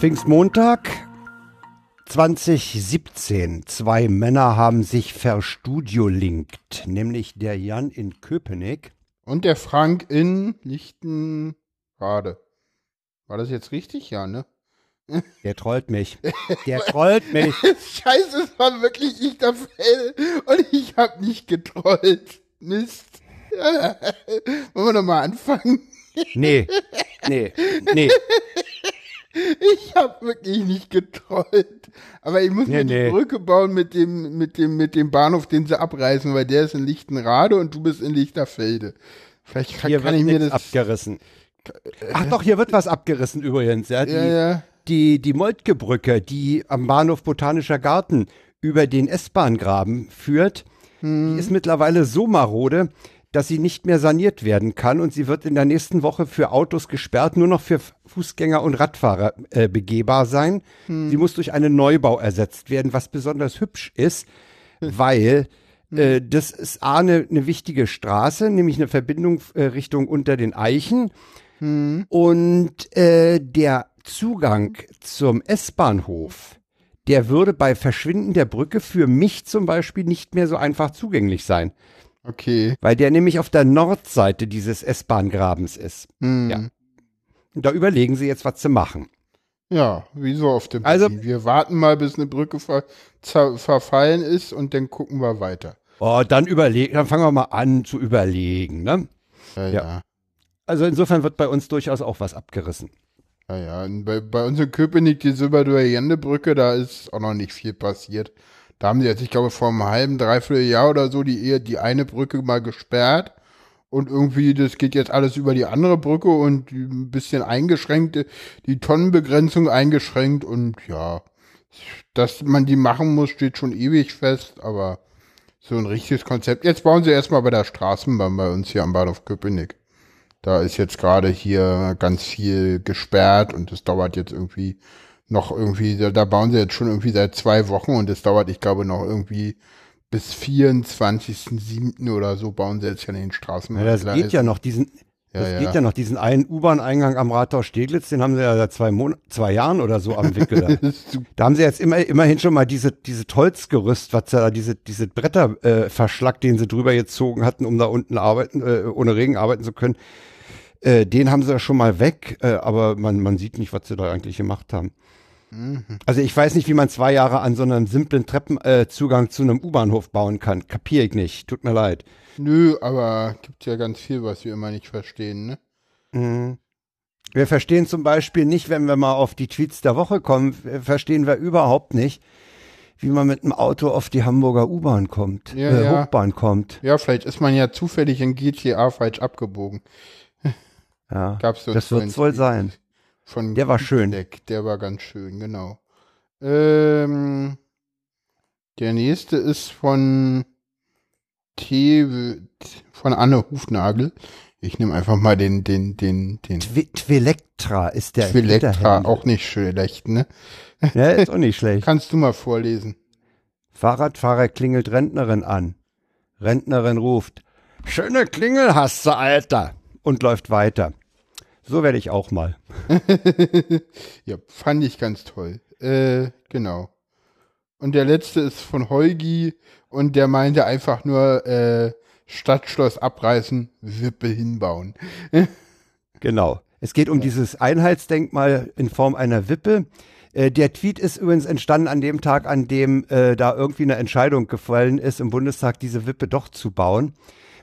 Pfingstmontag 2017. Zwei Männer haben sich verstudiolinkt, nämlich der Jan in Köpenick. Und der Frank in Lichtenrade. War das jetzt richtig? Ja, ne? Der trollt mich. Der trollt mich. Scheiße, es war wirklich Lichterfell und ich hab nicht getrollt. Mist. Wollen wir nochmal anfangen? Nee, nee, nee. Ich hab wirklich nicht getrollt. Aber ich muss Nee, mir nee. die Brücke bauen mit dem, mit dem, mit dem Bahnhof, den sie abreißen, weil der ist in Lichtenrade und du bist in Lichterfelde. Vielleicht kann, Hier kann wird ich mir das. abgerissen. Ach doch, hier wird was abgerissen übrigens. Ja, die, Ja, ja. die, die Moltke-Brücke, die am Bahnhof Botanischer Garten über den S-Bahn-Graben führt, Hm. die ist mittlerweile so marode, dass sie nicht mehr saniert werden kann und sie wird in der nächsten Woche für Autos gesperrt, nur noch für Fußgänger und Radfahrer äh, begehbar sein. Hm. Sie muss durch einen Neubau ersetzt werden, was besonders hübsch ist, weil äh, das ist A, eine, eine wichtige Straße, nämlich eine Verbindung äh, Richtung unter den Eichen. Und äh, der Zugang zum S-Bahnhof, der würde bei Verschwinden der Brücke für mich zum Beispiel nicht mehr so einfach zugänglich sein, Okay. weil der nämlich auf der Nordseite dieses S-Bahn-Grabens ist. Hm. Ja. Und da überlegen sie jetzt, was zu machen. Ja, wie so auf dem Also- Berlin. Wir warten mal, bis eine Brücke ver verfallen ist und dann gucken wir weiter. Oh, dann überlegen, dann fangen wir mal an zu überlegen. Ne? Ja, Ja. ja. Also insofern wird bei uns durchaus auch was abgerissen. Ja, ja. Bei, bei uns in Köpenick, die Silberduer-Jende-Brücke, da ist auch noch nicht viel passiert. Da haben sie jetzt, ich glaube, vor einem halben, dreiviertel Jahr oder so die, ehe- die eine Brücke mal gesperrt. Und irgendwie, das geht jetzt alles über die andere Brücke und ein bisschen eingeschränkt, die Tonnenbegrenzung eingeschränkt und ja, dass man die machen muss, steht schon ewig fest, aber so ein richtiges Konzept. Jetzt bauen sie erstmal bei der Straßenbahn bei uns hier am Bahnhof Köpenick. Da ist jetzt gerade hier ganz viel gesperrt und es dauert jetzt irgendwie noch irgendwie, da, bauen sie jetzt schon irgendwie seit zwei Wochen und es dauert, ich glaube, noch irgendwie bis 24.07. oder so bauen sie jetzt ja den Straßenbahn. Ja, das geht ja noch diesen, Ja, das ja. geht ja noch diesen einen U-Bahn-Eingang am Rathaus Steglitz, den haben sie ja seit zwei, Mon zwei Jahren oder so am Wickel. da. Da haben sie jetzt immer, immerhin schon mal diese, diese Holzgerüst, was da, diese, diese Bretterverschlag, äh, den sie drüber gezogen hatten, um da unten arbeiten, äh, ohne Regen arbeiten zu können. Äh, den haben sie ja schon mal weg, äh, aber man, man sieht nicht, was sie da eigentlich gemacht haben. Also ich weiß nicht, wie man zwei Jahre an so einem simplen Treppenzugang äh, zu einem U-Bahnhof bauen kann. Kapier ich nicht. Tut mir leid. Nö, aber gibt ja ganz viel, was wir immer nicht verstehen, ne? Mhm. Wir verstehen zum Beispiel nicht, wenn wir mal auf die Tweets der Woche kommen, verstehen wir überhaupt nicht, wie man mit dem Auto auf die Hamburger U-Bahn kommt, Ja, äh, ja. Hochbahn kommt. Ja, vielleicht ist man ja zufällig in GTA falsch abgebogen. Ja, Gab's so das wird wohl sein. Von Der war schön. Deck. Der war ganz schön, genau. Ähm, der nächste ist von T von Anne Hufnagel. Ich nehme einfach mal den, den, den, den Twi Twilektra ist der Twilektra, auch nicht schlecht, ne? Ja, ist auch nicht schlecht. Kannst du mal vorlesen? Fahrradfahrer klingelt Rentnerin an. Rentnerin ruft, schöne Klingel hast du, Alter, und läuft weiter. So werde ich auch mal. Ja, fand ich ganz toll. Äh, genau. Und der letzte ist von Heugi und der meinte einfach nur äh, Stadtschloss abreißen, Wippe hinbauen. Genau. Es geht um dieses Einheitsdenkmal in Form einer Wippe. Äh, der Tweet ist übrigens entstanden an dem Tag, an dem äh, da irgendwie eine Entscheidung gefallen ist, im Bundestag diese Wippe doch zu bauen.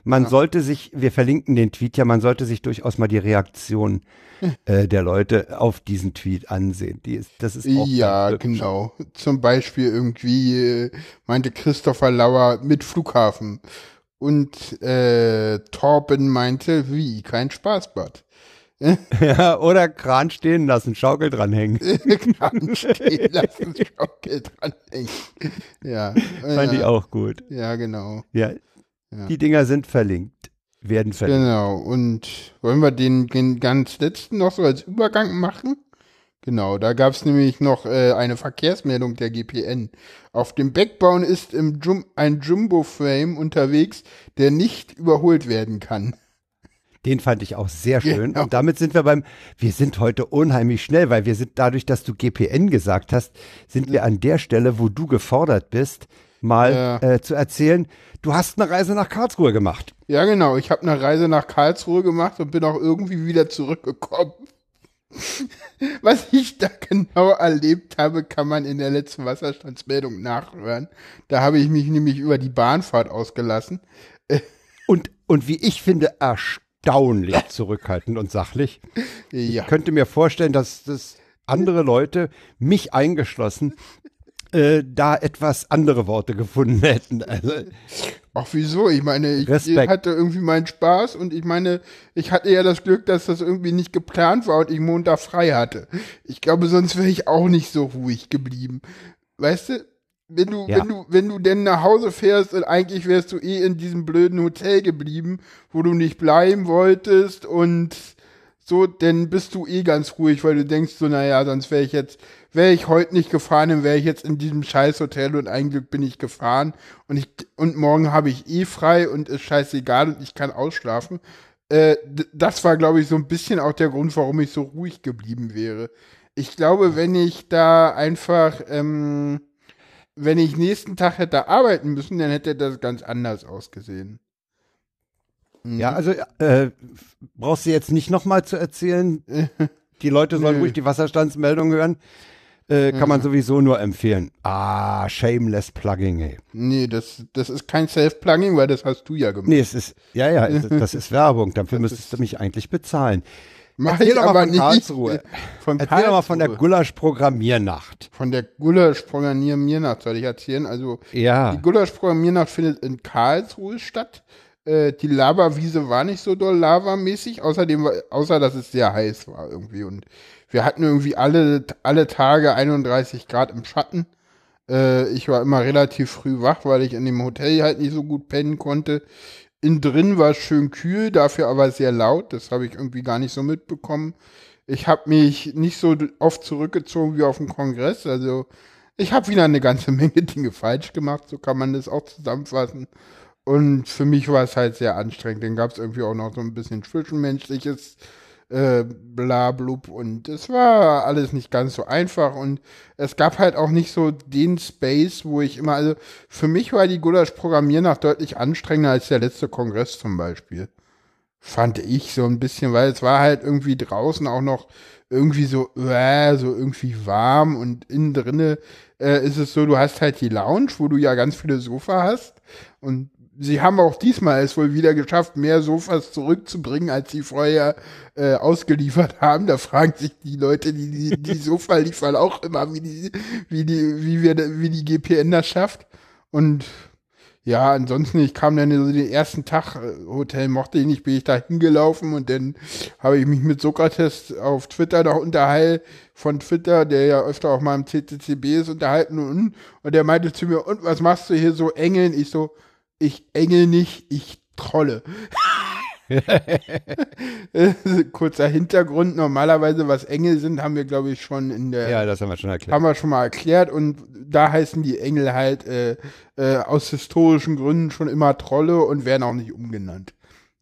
Man sollte sich, wir verlinken den Tweet ja, man sollte sich durchaus mal die Reaktion äh, der Leute auf diesen Tweet ansehen. Die ist, das ist Ja, genau. Zum Beispiel irgendwie äh, meinte Christopher Lauer mit Flughafen. Und äh, Torben meinte, wie, kein Spaßbad. Ja, oder Kran stehen lassen, Schaukel dranhängen. Kann stehen lassen, Schaukel dranhängen. Ja. Fand ja, ich auch gut. Ja, genau. Ja. Ja. Die Dinger sind verlinkt. Werden verlinkt. Genau. Und wollen wir den, den ganz letzten noch so als Übergang machen? Genau, da gab es nämlich noch äh, eine Verkehrsmeldung der GPN. Auf dem Backbone ist im Jum ein Jumbo-Frame unterwegs, der nicht überholt werden kann. Den fand ich auch sehr schön. Genau. Und damit sind wir beim, wir sind heute unheimlich schnell, weil wir sind dadurch, dass du GPN gesagt hast, sind wir an der Stelle, wo du gefordert bist, mal Ja. äh, zu erzählen, du hast eine Reise nach Karlsruhe gemacht. Ja, genau. Ich habe eine Reise nach Karlsruhe gemacht und bin auch irgendwie wieder zurückgekommen. Was ich da genau erlebt habe, kann man in der letzten Wasserstandsmeldung nachhören. Da habe ich mich nämlich über die Bahnfahrt ausgelassen. Und, und wie ich finde, erstaunlich zurückhaltend und sachlich. Ja. Ich könnte mir vorstellen, dass das andere Leute, mich eingeschlossen, äh, da etwas andere Worte gefunden hätten. Also, Ach, wieso? Ich meine, ich Respekt. hatte irgendwie meinen Spaß und ich meine, ich hatte ja das Glück, dass das irgendwie nicht geplant war und ich Montag frei hatte. Ich glaube, sonst wäre ich auch nicht so ruhig geblieben. Weißt du? Wenn du, Ja. wenn du, wenn du denn nach Hause fährst und eigentlich wärst du eh in diesem blöden Hotel geblieben, wo du nicht bleiben wolltest und so, dann bist du eh ganz ruhig, weil du denkst so, naja, sonst wäre ich jetzt, wäre ich heute nicht gefahren, dann wäre ich jetzt in diesem scheiß Hotel und ein Glück bin ich gefahren und ich, und morgen habe ich eh frei und ist scheißegal und ich kann ausschlafen. Äh, das war, glaube ich, so ein bisschen auch der Grund, warum ich so ruhig geblieben wäre. Ich glaube, wenn ich da einfach, ähm, wenn ich nächsten Tag hätte arbeiten müssen, dann hätte das ganz anders ausgesehen. Mhm. ja, also äh, brauchst du jetzt nicht nochmal zu erzählen. Die Leute sollen Nö. ruhig die Wasserstandsmeldung hören. Äh, kann man sowieso nur empfehlen. Ah, shameless plugging, ey. Nee, das, das ist kein Self-Plugging, weil das hast du ja gemacht. Nee, es ist, ja, ja, es das ist Werbung. Dafür müsstest du mich eigentlich bezahlen. Mach Erzähl ich doch mal von nicht. Karlsruhe. Von Erzähl doch mal von der Karlsruhe. Gulasch-Programmiernacht. Von der Gulasch-Programmiernacht soll ich erzählen. Also, Ja. die Gulasch-Programmiernacht findet in Karlsruhe statt. Äh, die Lavawiese war nicht so doll lavamäßig, außerdem, außer dass es sehr heiß war irgendwie. Und wir hatten irgendwie alle, alle Tage 31 Grad im Schatten. Äh, ich war immer relativ früh wach, weil ich in dem Hotel halt nicht so gut pennen konnte. Innen drin war es schön kühl, dafür aber sehr laut. Das habe ich irgendwie gar nicht so mitbekommen. Ich habe mich nicht so oft zurückgezogen wie auf dem Kongress. Also ich habe wieder eine ganze Menge Dinge falsch gemacht. So kann man das auch zusammenfassen. Und für mich war es halt sehr anstrengend. Dann gab es irgendwie auch noch so ein bisschen zwischenmenschliches äh, Blablub und es war alles nicht ganz so einfach und es gab halt auch nicht so den Space, wo ich immer, also für mich war die Gulasch-Programmiernacht deutlich anstrengender als der letzte Kongress zum Beispiel. Fand ich so ein bisschen, weil es war halt irgendwie draußen auch noch irgendwie so, äh, so irgendwie warm und innen drinne äh, ist es so, du hast halt die Lounge, wo du ja ganz viele Sofa hast und sie haben auch diesmal es wohl wieder geschafft, mehr Sofas zurückzubringen, als sie vorher äh, ausgeliefert haben. Da fragen sich die Leute, die die, die Sofa liefern, auch immer, wie die, wie die, wie wir, wie die GPN das schafft. Und ja, ansonsten, ich kam dann so den ersten Tag, äh, Hotel mochte ich nicht, bin ich da hingelaufen und dann habe ich mich mit Sokrates auf Twitter noch unterhalten, von Twitter, der ja öfter auch mal im CCCB ist, unterhalten und, und der meinte zu mir, und was machst du hier so engeln? Ich so, ich engel nicht, ich trolle. Kurzer Hintergrund, normalerweise was Engel sind, haben wir glaube ich schon in der Ja, das haben wir schon erklärt. haben wir schon mal erklärt und da heißen die Engel halt äh, äh, aus historischen Gründen schon immer Trolle und werden auch nicht umgenannt.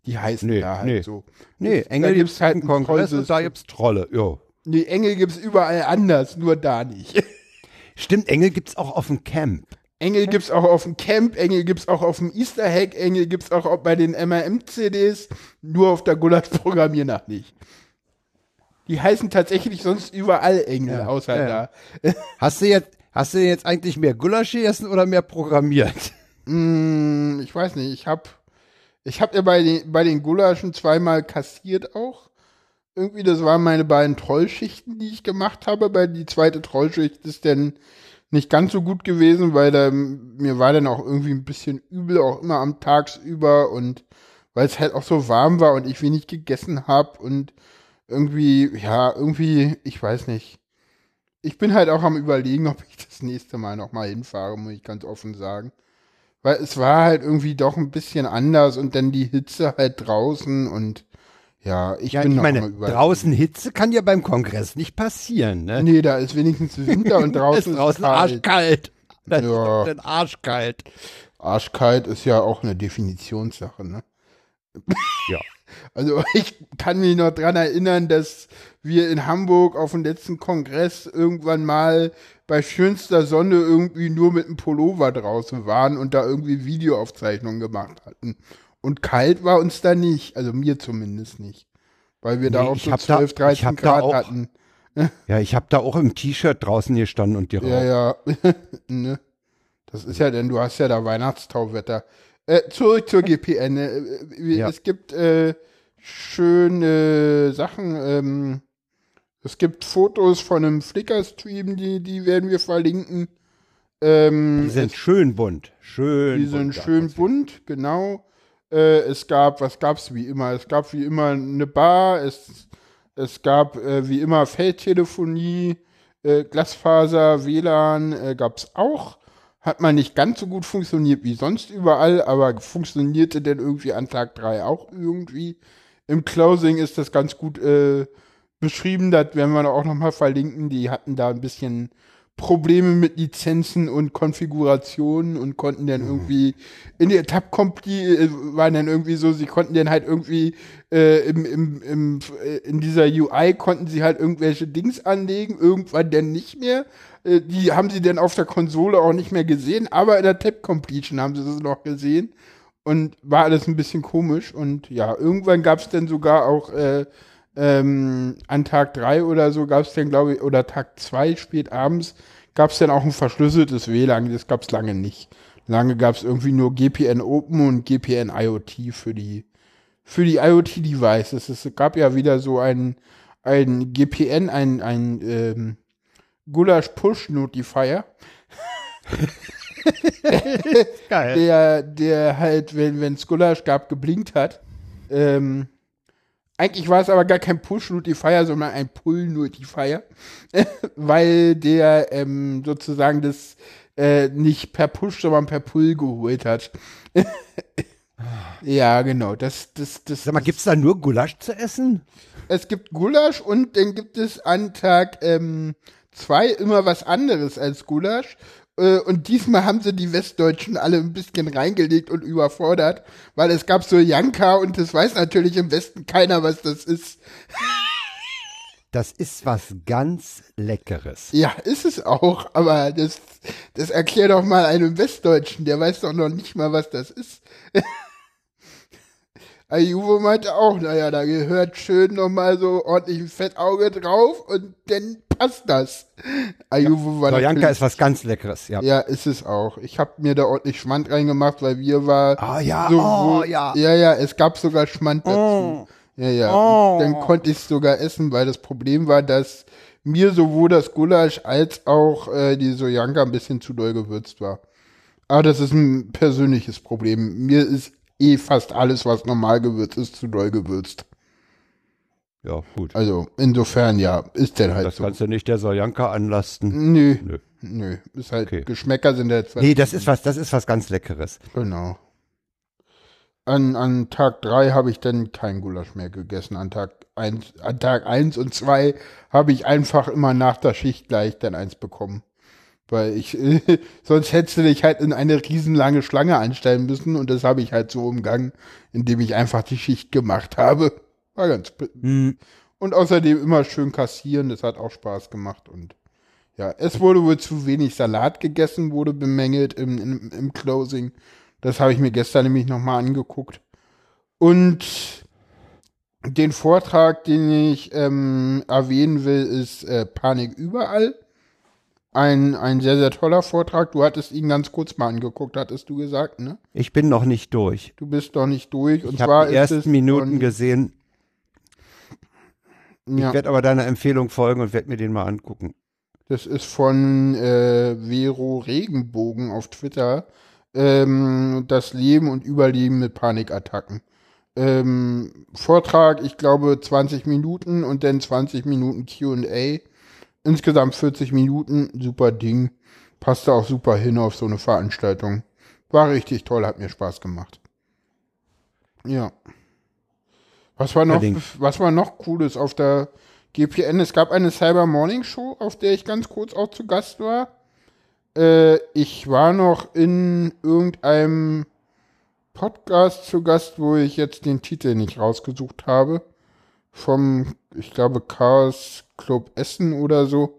Die heißen Nee, da halt nee. so. Nee, Engel gibt's gibt's halt ein einen Kongress und da Trollsystem. gibt's Trolle. Jo. Die Engel gibt's überall anders, nur da nicht. Stimmt, Engel gibt's auch auf dem Camp. Engel gibt's auch auf dem Camp, Engel gibt's auch auf dem Easter Hack, Engel gibt's auch bei den MRM-CDs, nur auf der Gulasch-Programmiernacht nicht. Die heißen tatsächlich sonst überall Engel, Ja, außer ja. da. Hast du jetzt, hast du jetzt eigentlich mehr Gulasch gegessen oder mehr programmiert? Mm, ich weiß nicht, ich hab, ich hab ja bei den, bei den Gulaschen zweimal kassiert auch. Irgendwie, das waren meine beiden Trollschichten, die ich gemacht habe, aber die zweite Trollschicht ist dann nicht ganz so gut gewesen, weil da, mir war dann auch irgendwie ein bisschen übel, auch immer am Tagsüber und weil es halt auch so warm war und ich wenig gegessen habe und irgendwie, ja, irgendwie, ich weiß nicht. Ich bin halt auch am überlegen, ob ich das nächste Mal nochmal hinfahre, muss ich ganz offen sagen. Weil es war halt irgendwie doch ein bisschen anders und dann die Hitze halt draußen und ja, ich Ja, bin ich meine, draußen Hitze kann ja beim Kongress nicht passieren, ne? Nee, da ist wenigstens Winter und draußen ist draußen kalt. arschkalt. Das Ja. ist arschkalt. Arschkalt ist ja auch eine Definitionssache, ne? Ja. Also ich kann mich noch dran erinnern, dass wir in Hamburg auf dem letzten Kongress irgendwann mal bei schönster Sonne irgendwie nur mit einem Pullover draußen waren und da irgendwie Videoaufzeichnungen gemacht hatten. Und kalt war uns da nicht, also mir zumindest nicht. Weil wir nee, da auch so 12, 13 Grad auch, hatten. Ja, ich habe da auch im T-Shirt draußen gestanden und geraucht. Ja, ja. ne? Das ist ja, denn du hast ja da Weihnachtstauwetter. Äh, zurück zur GPN. Äh, ja. Es gibt äh, schöne Sachen. Ähm, es gibt Fotos von einem Flickr-Stream, die, die werden wir verlinken. Ähm, die sind es, schön bunt. Schön die bunt, sind schön bunt, genau. Äh, es gab, was gab es wie immer? Es gab wie immer eine Bar, es, es gab äh, wie immer Feldtelefonie, äh, Glasfaser, WLAN äh, gab es auch. Hat mal nicht ganz so gut funktioniert wie sonst überall, aber funktionierte denn irgendwie an Tag 3 auch irgendwie. Im Closing ist das ganz gut äh, beschrieben, das werden wir auch nochmal verlinken. Die hatten da ein bisschen Probleme mit Lizenzen und Konfigurationen und konnten dann mhm. irgendwie in der Tab äh, waren dann irgendwie so, sie konnten dann halt irgendwie äh, im, im, im, äh, in dieser UI konnten sie halt irgendwelche Dings anlegen, irgendwann dann nicht mehr. Äh, die haben sie dann auf der Konsole auch nicht mehr gesehen, aber in der Tab Completion haben sie das noch gesehen und war alles ein bisschen komisch und ja, irgendwann gab es dann sogar auch äh, ähm, an Tag drei oder so gab es dann, glaube ich, oder Tag zwei spät abends, gab es dann auch ein verschlüsseltes WLAN. Das gab es lange nicht. Lange gab es irgendwie nur GPN Open und GPN IoT für die, für die IoT-Devices. Es gab ja wieder so ein, ein GPN, ein, ein ähm, Gulasch Push Notifier. Geil. Der, der halt, wenn es Gulasch gab, geblinkt hat. Ähm, eigentlich war es aber gar kein Push-Notifier, sondern ein Pull-Notifier, weil der ähm, sozusagen das äh, nicht per Push, sondern per Pull geholt hat. ja, genau. Das, das, das, Sag mal, gibt's da nur Gulasch zu essen? Es gibt Gulasch und dann gibt es an Tag ähm, zwei immer was anderes als Gulasch. Äh, und diesmal haben sie die Westdeutschen alle ein bisschen reingelegt und überfordert, weil es gab so Janka und das weiß natürlich im Westen keiner, was das ist. Das ist was ganz Leckeres. Ja, ist es auch, aber das, das erklärt doch mal einem Westdeutschen, der weiß doch noch nicht mal, was das ist. Ayuvo meinte auch, naja, da gehört schön nochmal so ordentlich ein Fettauge drauf und dann passt das. Ayuvo ja. war Sojanka ist was ganz Leckeres, ja. Ja, ist es auch. Ich habe mir da ordentlich Schmand reingemacht, weil wir war Ah ja, so, oh, ja. Ja, ja, es gab sogar Schmand dazu. Oh. Ja, ja. Oh. Dann konnte ich sogar essen, weil das Problem war, dass mir sowohl das Gulasch als auch äh, die Sojanka ein bisschen zu doll gewürzt war. Aber das ist ein persönliches Problem. Mir ist eh fast alles, was normal gewürzt ist, zu doll gewürzt. Ja, gut. Also insofern ja, ist der halt das so. kannst du nicht der Sojanka anlasten. Nö. Nö. Nö. Ist halt, okay. Geschmäcker sind ja Nee, das ist was, das ist was ganz Leckeres. Genau. An, an Tag drei habe ich dann kein Gulasch mehr gegessen. An Tag eins, an Tag eins und zwei habe ich einfach immer nach der Schicht gleich dann eins bekommen. Weil ich, sonst hättest du dich halt in eine riesenlange Schlange einstellen müssen und das habe ich halt so umgangen, indem ich einfach die Schicht gemacht habe. War ganz. Mhm. Und außerdem immer schön kassieren, das hat auch Spaß gemacht und ja, es wurde wohl zu wenig Salat gegessen, wurde bemängelt im, im, im Closing. Das habe ich mir gestern nämlich nochmal angeguckt. Und den Vortrag, den ich ähm, erwähnen will, ist äh, Panik überall ein, ein sehr, sehr toller Vortrag. Du hattest ihn ganz kurz mal angeguckt, hattest du gesagt, ne? Ich bin noch nicht durch. Du bist noch nicht durch. Und ich habe die ersten Minuten gesehen. Ja. Ich werde aber deiner Empfehlung folgen und werde mir den mal angucken. Das ist von äh, Vero Regenbogen auf Twitter. Ähm, das Leben und Überleben mit Panikattacken. Ähm, Vortrag, ich glaube 20 Minuten und dann 20 Minuten QA Insgesamt 40 Minuten, super Ding. Passte auch super hin auf so eine Veranstaltung. War richtig toll, hat mir Spaß gemacht. Ja. Was war noch, was war noch Cooles auf der GPN? Es gab eine Cyber Morning Show, auf der ich ganz kurz auch zu Gast war. Äh, ich war noch in irgendeinem Podcast zu Gast, wo ich jetzt den Titel nicht rausgesucht habe. Vom, ich glaube, Chaos Club Essen oder so.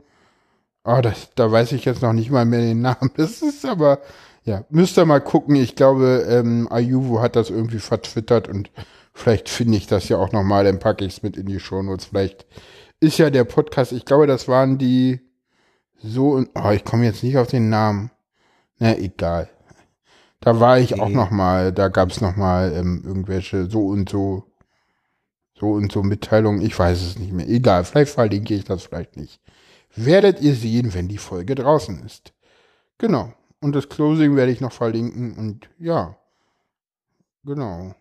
Ah, das, da weiß ich jetzt noch nicht mal mehr den Namen. Das ist aber, ja, müsst ihr mal gucken. Ich glaube, ähm, Ayuvo hat das irgendwie vertwittert und vielleicht finde ich das ja auch nochmal, dann packe ich es mit in die Shownotes. Vielleicht ist ja der Podcast, ich glaube, das waren die so, oh, ich komme jetzt nicht auf den Namen. Na, egal. Da war ich okay. auch noch mal, da gab es noch mal ähm, irgendwelche so und so, so und so Mitteilungen. Ich weiß es nicht mehr. Egal, vielleicht verlinke ich das vielleicht nicht. Werdet ihr sehen, wenn die Folge draußen ist. Genau. Und das Closing werde ich noch verlinken und ja. Genau.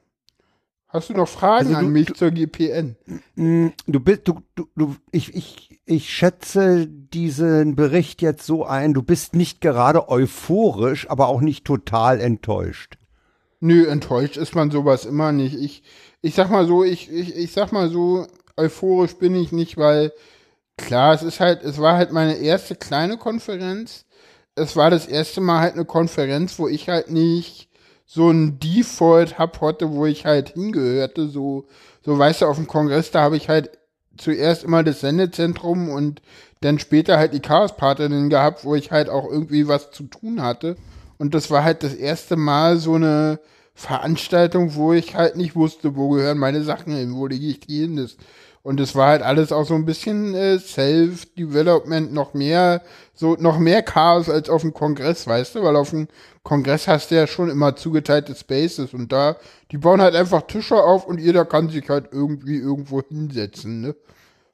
Hast du noch Fragen also du, an mich du, zur GPN? Mm, du bist, du, du, du, ich, ich, ich schätze diesen Bericht jetzt so ein, du bist nicht gerade euphorisch, aber auch nicht total enttäuscht. Nö, enttäuscht ist man sowas immer nicht. Ich, ich sag mal so, ich, ich, ich sag mal so, euphorisch bin ich nicht, weil klar, es ist halt, es war halt meine erste kleine Konferenz. Es war das erste Mal halt eine Konferenz, wo ich halt nicht so ein Default hab heute, wo ich halt hingehörte, so, so weißt du, auf dem Kongress, da habe ich halt zuerst immer das Sendezentrum und dann später halt die Chaos-Partnerin gehabt, wo ich halt auch irgendwie was zu tun hatte. Und das war halt das erste Mal so eine Veranstaltung, wo ich halt nicht wusste, wo gehören meine Sachen hin, wo lege ich die hin. Das und es war halt alles auch so ein bisschen äh, Self-Development, noch mehr, so noch mehr Chaos als auf dem Kongress, weißt du? Weil auf dem Kongress hast du ja schon immer zugeteilte Spaces und da, die bauen halt einfach Tische auf und jeder kann sich halt irgendwie irgendwo hinsetzen, ne?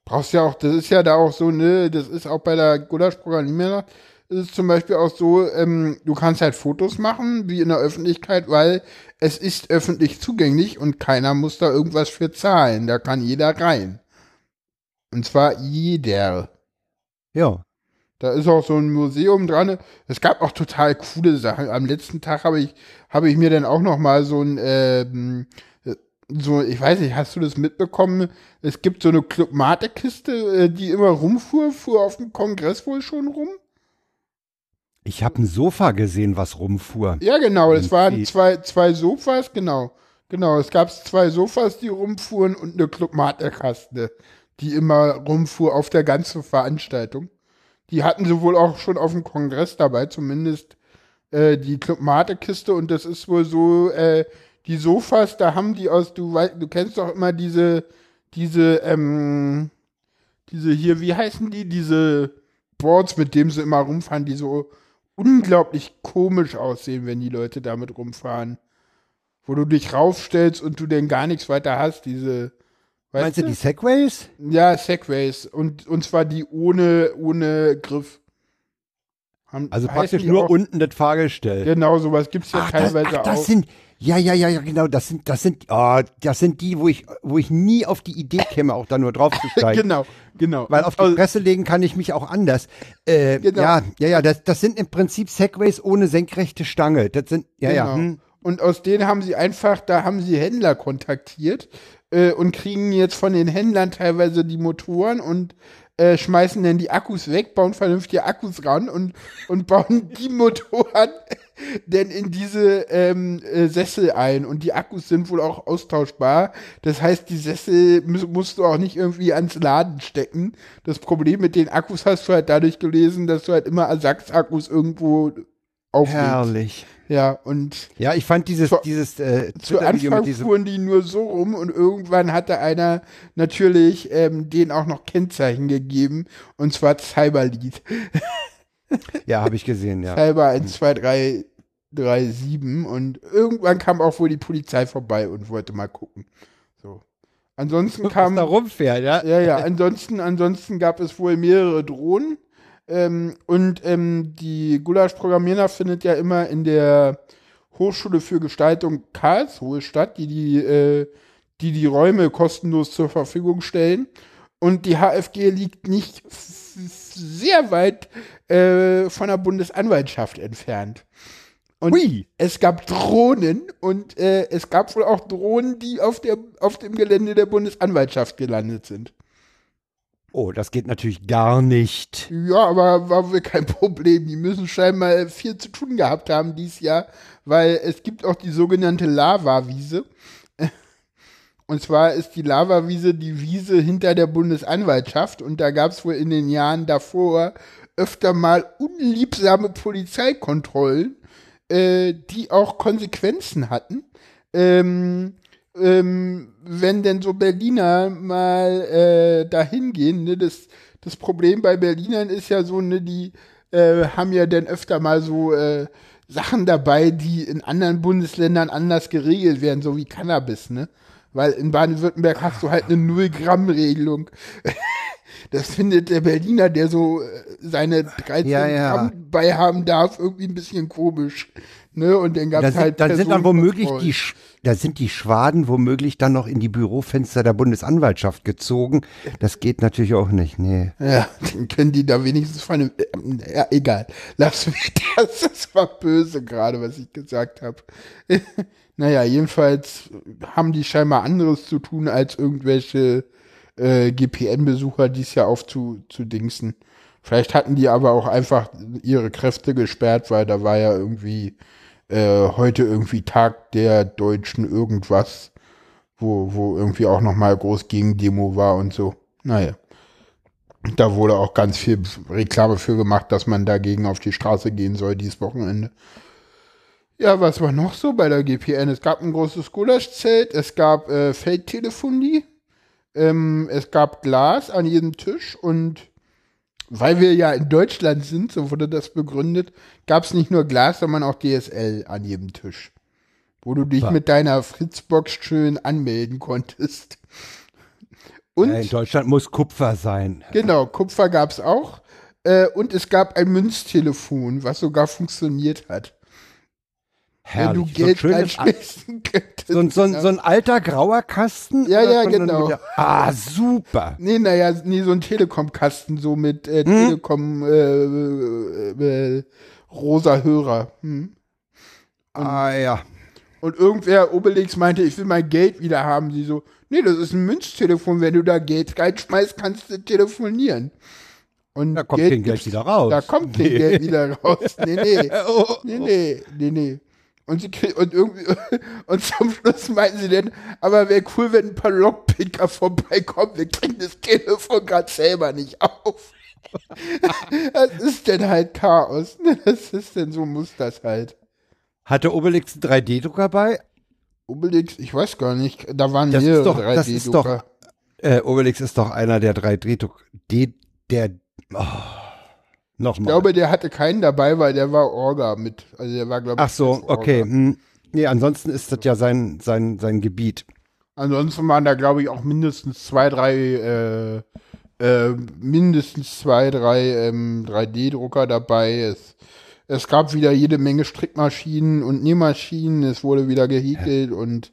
Brauchst ja auch, das ist ja da auch so, ne, das ist auch bei der Gulasch-Programmierung, ist es zum Beispiel auch so, ähm, du kannst halt Fotos machen, wie in der Öffentlichkeit, weil es ist öffentlich zugänglich und keiner muss da irgendwas für zahlen. Da kann jeder rein. Und zwar jeder. Ja. Da ist auch so ein Museum dran. Es gab auch total coole Sachen. Am letzten Tag habe ich, habe ich mir dann auch noch mal so ein, ähm, so, ich weiß nicht, hast du das mitbekommen? Es gibt so eine Clubmate-Kiste, äh, die immer rumfuhr, fuhr auf dem Kongress wohl schon rum. Ich habe ein Sofa gesehen, was rumfuhr. Ja, genau. Es waren zwei, zwei Sofas, genau. Genau, es gab zwei Sofas, die rumfuhren und eine Clubmate-Kaste die immer rumfuhr auf der ganzen Veranstaltung. Die hatten sie wohl auch schon auf dem Kongress dabei, zumindest äh, die Clubmate-Kiste und das ist wohl so, äh, die Sofas, da haben die aus, du weißt, du kennst doch immer diese, diese, ähm, diese hier, wie heißen die, diese Boards, mit denen sie immer rumfahren, die so unglaublich komisch aussehen, wenn die Leute damit rumfahren. Wo du dich raufstellst und du denn gar nichts weiter hast, diese, Weißt Meinst du die Segways? Ja, Segways. Und, und zwar die ohne, ohne Griff. Haben, also praktisch nur auch, unten das Fahrgestell. Genau, sowas gibt's ja ach, teilweise das, ach, das auch. Sind, ja, ja, ja, ja, genau. Das sind, das sind, oh, das sind die, wo ich, wo ich nie auf die Idee käme, auch da nur drauf zu steigen. genau, genau. Weil auf die also, Presse legen kann ich mich auch anders. Äh, genau. Ja, ja, ja. Das, das sind im Prinzip Segways ohne senkrechte Stange. Das sind, ja, genau. ja. Hm. Und aus denen haben sie einfach, da haben sie Händler kontaktiert äh, und kriegen jetzt von den Händlern teilweise die Motoren und äh, schmeißen dann die Akkus weg, bauen vernünftige Akkus ran und, und bauen die Motoren denn in diese ähm, äh, Sessel ein. Und die Akkus sind wohl auch austauschbar. Das heißt, die Sessel musst du auch nicht irgendwie ans Laden stecken. Das Problem mit den Akkus hast du halt dadurch gelesen, dass du halt immer Ersatzakkus irgendwo auflegst. Herrlich. Ja, und. Ja, ich fand dieses, zu, dieses, äh, zu Anfang fuhren die nur so rum und irgendwann hatte einer natürlich ähm, denen auch noch Kennzeichen gegeben und zwar Cyberlead. ja, habe ich gesehen, ja. Cyber 1, 2, 3, 3, 7 und irgendwann kam auch wohl die Polizei vorbei und wollte mal gucken. So. Ansonsten kam. da rumfährt, ja? Ja, ja. Ansonsten, ansonsten gab es wohl mehrere Drohnen. Ähm, und ähm, die Gulasch-Programmierer findet ja immer in der Hochschule für Gestaltung Karlsruhe statt, die die, äh, die, die Räume kostenlos zur Verfügung stellen. Und die HFG liegt nicht sehr weit äh, von der Bundesanwaltschaft entfernt. Und Hui. es gab Drohnen und äh, es gab wohl auch Drohnen, die auf, der, auf dem Gelände der Bundesanwaltschaft gelandet sind. Oh, das geht natürlich gar nicht. Ja, aber war wohl kein Problem. Die müssen scheinbar viel zu tun gehabt haben dieses Jahr, weil es gibt auch die sogenannte Lava-Wiese. Und zwar ist die Lava-Wiese die Wiese hinter der Bundesanwaltschaft und da gab es wohl in den Jahren davor öfter mal unliebsame Polizeikontrollen, äh, die auch Konsequenzen hatten. Ähm, ähm, wenn denn so Berliner mal äh, dahin gehen, ne, das, das Problem bei Berlinern ist ja so, ne, die äh, haben ja dann öfter mal so äh, Sachen dabei, die in anderen Bundesländern anders geregelt werden, so wie Cannabis, ne? Weil in Baden-Württemberg hast du halt eine Null-Gramm-Regelung. Das findet der Berliner, der so äh, seine 13 Ja, ja. Gramm beihaben darf, irgendwie ein bisschen komisch. Ne? Und dann gab Da es sind, halt da sind dann womöglich Personenkontrollen. die, da sind die Schwaden womöglich dann noch in die Bürofenster der Bundesanwaltschaft gezogen. Das geht natürlich auch nicht, nee. Ja, dann können die da wenigstens von einem. äh, Ja, egal. Lass mich das. Das war böse gerade, was ich gesagt habe. naja, jedenfalls haben die scheinbar anderes zu tun, als irgendwelche äh, GPN-Besucher dies Jahr aufzudingsen. Vielleicht hatten die aber auch einfach ihre Kräfte gesperrt, weil da war ja irgendwie äh, heute irgendwie Tag der Deutschen irgendwas, wo, wo irgendwie auch nochmal groß Gegendemo war und so. Naja. Da wurde auch ganz viel Reklame für gemacht, dass man dagegen auf die Straße gehen soll dieses Wochenende. Ja, was war noch so bei der GPN? Es gab ein großes Gulaschzelt, es gab äh, Feldtelefonie, ähm, es gab Glas an jedem Tisch und weil wir ja in Deutschland sind, so wurde das begründet, gab es nicht nur Glas, sondern auch DSL an jedem Tisch. Wo du dich Ja. mit deiner Fritzbox schön anmelden konntest. Und Ja, in Deutschland muss Kupfer sein. Genau, Kupfer gab's auch. Äh, und es gab ein Münztelefon, was sogar funktioniert hat. Wenn du Herrlich. Geld so, ein schönes, einschmeißen könntest. so, ein- so, so ein alter grauer Kasten? Ja, ja, genau. Ah, super. Nee, naja, nee, so ein Telekom-Kasten, so mit äh, Hm? Telekom äh, äh, äh, rosa Hörer. Hm. Ah, ja. Und irgendwer, Obelix, meinte, ich will mein Geld wieder haben. Sie so, nee, das ist ein Münztelefon. Wenn du da Geld reinschmeißt, kannst du telefonieren. Und Da kommt kein Geld gibt's- wieder raus. Da kommt kein Nee. Geld wieder raus. Nee, nee. Oh, Nee, nee, nee, nee. Und, sie, und irgendwie, und zum Schluss meinten sie dann, aber wäre cool, wenn ein paar Lockpicker vorbeikommen, wir kriegen das Telefon gerade selber nicht auf. das ist denn halt Chaos. Das ist denn, so muss das halt. Hatte Obelix einen 3D-Drucker bei? Obelix, ich weiß gar nicht, da waren Das mehrere doch- das ist doch- 3D-Drucker. Äh, Obelix ist doch einer der 3D-Drucker. Die, der. Oh, Ich Nochmal. glaube, der hatte keinen dabei, weil der war Orga mit. Also der war, glaube ich, Ach so, okay. Hm. Nee, ansonsten ist das ja sein, sein, sein Gebiet. Ansonsten waren da, glaube ich, auch mindestens zwei, drei, äh, äh, mindestens zwei, drei ähm, 3D-Drucker dabei. Es, es gab wieder jede Menge Strickmaschinen und Nähmaschinen. Es wurde wieder gehäkelt und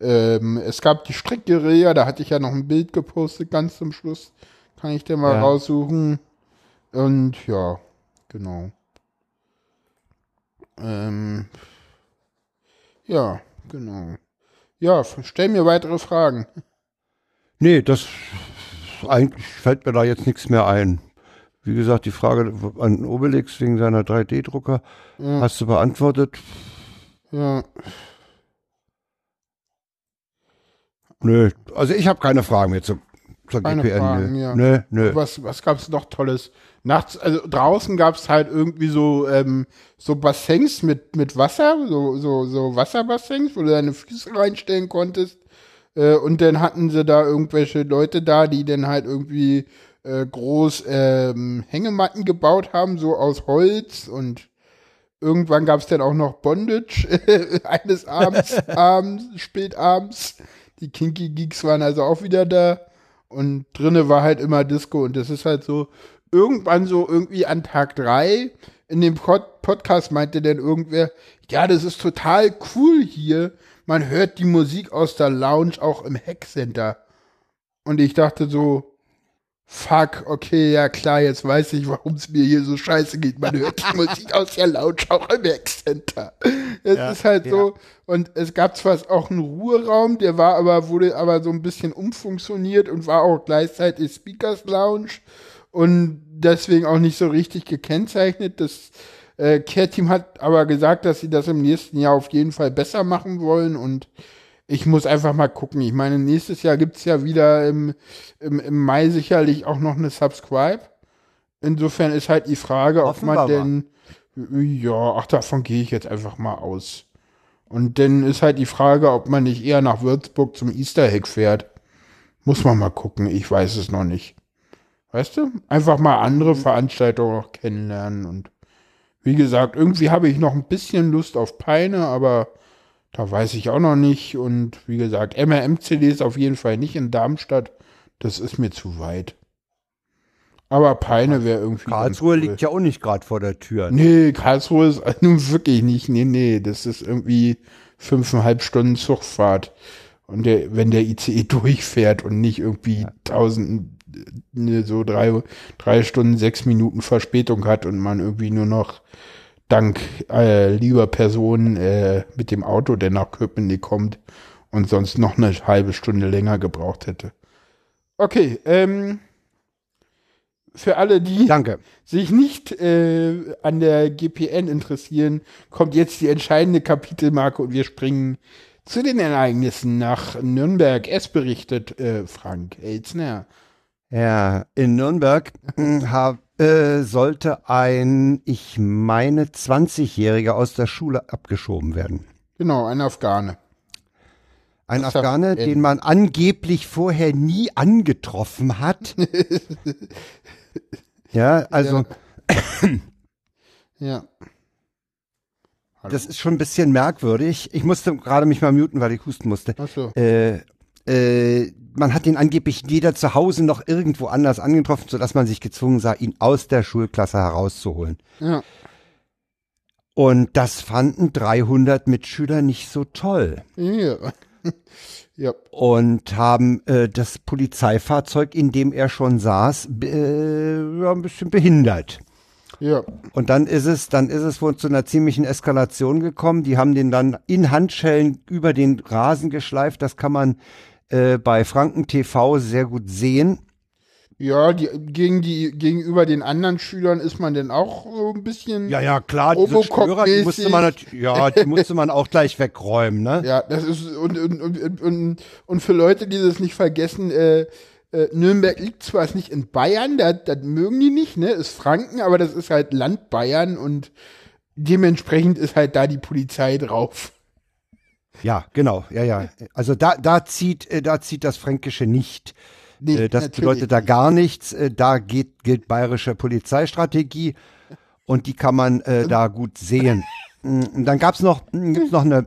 ähm, es gab die Strickgeräte. Da hatte ich ja noch ein Bild gepostet, ganz zum Schluss. Kann ich dir mal Ja. raussuchen. Und ja, genau. Ähm, ja, genau. Ja, stell mir weitere Fragen. Nee, das eigentlich fällt mir da jetzt nichts mehr ein. Wie gesagt, die Frage an Obelix wegen seiner 3D-Drucker Ja, hast du beantwortet. ja. Nö, also ich habe keine Fragen mehr zur, zur Keine GPN. Fragen, nö. ja. nö, nö. Was, was gab's noch Tolles? Nachts, also draußen gab's halt irgendwie so, ähm, so Bassins mit, mit Wasser, so, so, so Wasserbassins, wo du deine Füße reinstellen konntest. Äh, und dann hatten sie da irgendwelche Leute da, die dann halt irgendwie äh, groß ähm, Hängematten gebaut haben, so aus Holz und irgendwann gab's dann auch noch Bondage eines Abends, abends, spätabends. Die Kinky Geeks waren also auch wieder da. Und drinne war halt immer Disco. Und das ist halt so, irgendwann so irgendwie an Tag drei in dem Pod Podcast meinte dann irgendwer, ja, das ist total cool hier. Man hört die Musik aus der Lounge auch im Hackcenter. Und ich dachte so, Fuck, okay, ja klar, jetzt weiß ich, warum es mir hier so scheiße geht. Man hört die Musik aus der Lounge auch im Ex-Center. Es ja, ist halt ja. so, und es gab zwar auch einen Ruheraum, der war aber, wurde aber so ein bisschen umfunktioniert und war auch gleichzeitig Speakers Lounge und deswegen auch nicht so richtig gekennzeichnet. Das äh, Care-Team hat aber gesagt, dass sie das im nächsten Jahr auf jeden Fall besser machen wollen und ich muss einfach mal gucken. Ich meine, nächstes Jahr gibt's ja wieder im, im, im Mai sicherlich auch noch eine Subscribe. Insofern ist halt die Frage, ob man denn. Ja, ach, davon gehe ich jetzt einfach mal aus. Und dann ist halt die Frage, ob man nicht eher nach Würzburg zum Easter Egg fährt. Muss man mal gucken, ich weiß es noch nicht. Weißt du? Einfach mal andere Veranstaltungen noch kennenlernen und wie gesagt, irgendwie habe ich noch ein bisschen Lust auf Peine, aber da weiß ich auch noch nicht. Und wie gesagt, MRM-CD ist auf jeden Fall nicht in Darmstadt. Das ist mir zu weit. Aber Peine wäre irgendwie. Karlsruhe cool. liegt ja auch nicht gerade vor der Tür. Nee, Karlsruhe ist nun wirklich nicht. Nee, nee, das ist irgendwie fünfeinhalb Stunden Zugfahrt. Und der, wenn der ICE durchfährt und nicht irgendwie ja. tausend, ne, so drei, drei Stunden, sechs Minuten Verspätung hat und man irgendwie nur noch dank äh, lieber Personen äh, mit dem Auto, der nach Köpenick kommt und sonst noch eine halbe Stunde länger gebraucht hätte. Okay, ähm, für alle, die Danke. sich nicht äh, an der GPN interessieren, kommt jetzt die entscheidende Kapitelmarke und wir springen zu den Ereignissen nach Nürnberg. Es berichtet äh, Frank Elzner. Ja, in Nürnberg hm, hab, äh, sollte ein, ich meine, 20-Jähriger aus der Schule abgeschoben werden. Genau, ein Afghane. Ein Was Afghane, den man angeblich vorher nie angetroffen hat. ja, also. Ja. ja. Das ist schon ein bisschen merkwürdig. Ich musste gerade mich mal muten, weil ich husten musste. Ach so. Äh, äh, man hat ihn angeblich jeder zu Hause noch irgendwo anders angetroffen, sodass man sich gezwungen sah, ihn aus der Schulklasse herauszuholen. Ja. Und das fanden 300 Mitschüler nicht so toll. Ja. ja. Und haben äh, das Polizeifahrzeug, in dem er schon saß, äh, ja, ein bisschen behindert. Ja. Und dann ist es, dann ist es wohl zu einer ziemlichen Eskalation gekommen. Die haben den dann in Handschellen über den Rasen geschleift. Das kann man äh, bei Franken TV sehr gut sehen. Ja, die, gegen die, gegenüber den anderen Schülern ist man denn auch so ein bisschen. Ja, ja, klar, diese Störer, die musste man, ja, die musste man auch gleich wegräumen, ne? Ja, das ist, und, und, und, und, für Leute, die das nicht vergessen, äh, äh, Nürnberg liegt zwar nicht in Bayern, das, das mögen die nicht, ne, ist Franken, aber das ist halt Land Bayern und dementsprechend ist halt da die Polizei drauf. Ja, genau, ja, ja. Also da, da zieht, äh, da zieht das Fränkische nicht. Nee, äh, das bedeutet da gar nichts. Äh, da geht, gilt bayerische Polizeistrategie und die kann man äh, da gut sehen. Mm, dann gab's noch, mm, gibt's noch eine,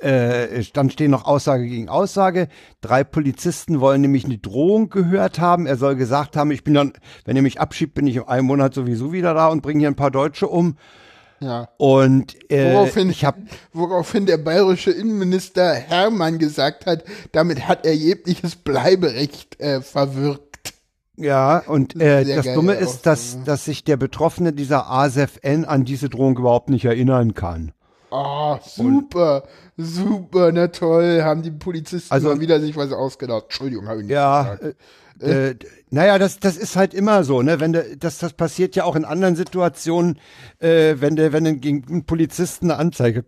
äh, dann stehen noch Aussage gegen Aussage. Drei Polizisten wollen nämlich eine Drohung gehört haben. Er soll gesagt haben, ich bin dann, wenn ihr mich abschiebt, bin ich in einem Monat sowieso wieder da und bringe hier ein paar Deutsche um. Ja. Und äh, woraufhin, ich hab, woraufhin der bayerische Innenminister Hermann gesagt hat, damit hat er jegliches Bleiberecht äh, verwirkt. Ja, und äh, das Dumme ist, dass, dass sich der Betroffene dieser ASFN an diese Drohung überhaupt nicht erinnern kann. Ah, oh, super, und, super, na toll, haben die Polizisten also, mal wieder sich was ausgedacht. Entschuldigung, habe ich nicht ja, gesagt. Äh, naja, das, das ist halt immer so, ne? Wenn de, das, das passiert ja auch in anderen Situationen, äh, wenn der, wenn den gegen einen Polizisten eine Anzeige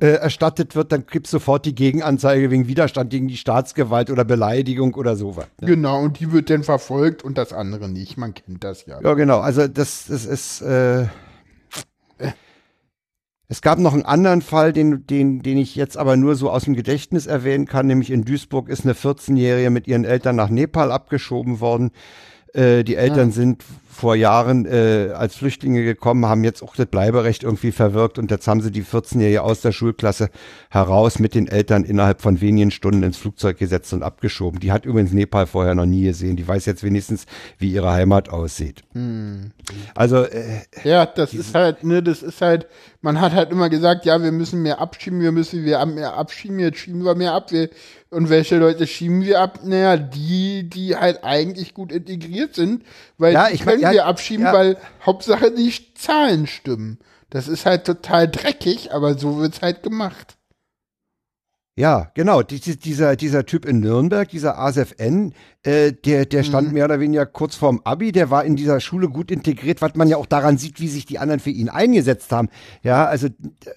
äh, erstattet wird, dann gibt es sofort die Gegenanzeige wegen Widerstand gegen die Staatsgewalt oder Beleidigung oder sowas. Ne? Genau, und die wird dann verfolgt und das andere nicht. Man kennt das ja. Ja, genau. Also das, das ist äh, es gab noch einen anderen Fall, den, den, den ich jetzt aber nur so aus dem Gedächtnis erwähnen kann, nämlich in Duisburg ist eine 14-Jährige mit ihren Eltern nach Nepal abgeschoben worden. Äh, die Eltern ja. sind vor Jahren äh, als Flüchtlinge gekommen, haben jetzt auch das Bleiberecht irgendwie verwirkt und jetzt haben sie die 14-Jährige aus der Schulklasse heraus mit den Eltern innerhalb von wenigen Stunden ins Flugzeug gesetzt und abgeschoben. Die hat übrigens Nepal vorher noch nie gesehen. Die weiß jetzt wenigstens, wie ihre Heimat aussieht. Hm. Also äh, ja, das ist halt, ne, das ist halt, man hat halt immer gesagt, ja, wir müssen mehr abschieben, wir müssen wir mehr abschieben, jetzt schieben wir mehr ab. Wir, und welche Leute schieben wir ab? Naja, die, die halt eigentlich gut integriert sind, weil ja, die können ja, wir abschieben, ja. weil Hauptsache die Zahlen stimmen. Das ist halt total dreckig, aber so wird's halt gemacht. Ja, genau. dieser, dieser Typ in Nürnberg, dieser Asef N., äh, der, der stand mhm. mehr oder weniger kurz vorm Abi, der war in dieser Schule gut integriert, was man ja auch daran sieht, wie sich die anderen für ihn eingesetzt haben. Ja, also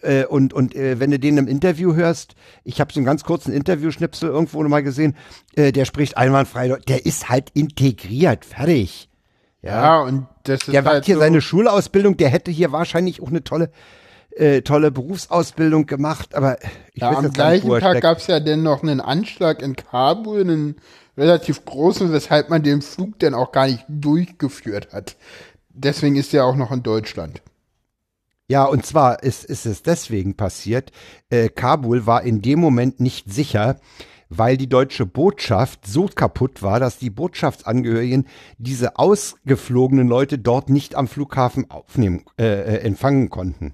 äh, und, und äh, wenn du den im Interview hörst, ich habe so einen ganz kurzen Interviewschnipsel irgendwo mal gesehen, äh, der spricht einwandfrei, der ist halt integriert, fertig. Ja, ja und das ist Der halt hier so seine Schulausbildung, der hätte hier wahrscheinlich auch eine tolle äh, tolle Berufsausbildung gemacht, aber ich ja, am gleichen Tag gab es ja dann noch einen Anschlag in Kabul, einen relativ großen, weshalb man den Flug dann auch gar nicht durchgeführt hat. Deswegen ist er auch noch in Deutschland. Ja, und zwar ist, ist es deswegen passiert. Äh, Kabul war in dem Moment nicht sicher, weil die deutsche Botschaft so kaputt war, dass die Botschaftsangehörigen diese ausgeflogenen Leute dort nicht am Flughafen aufnehmen, äh, äh empfangen konnten.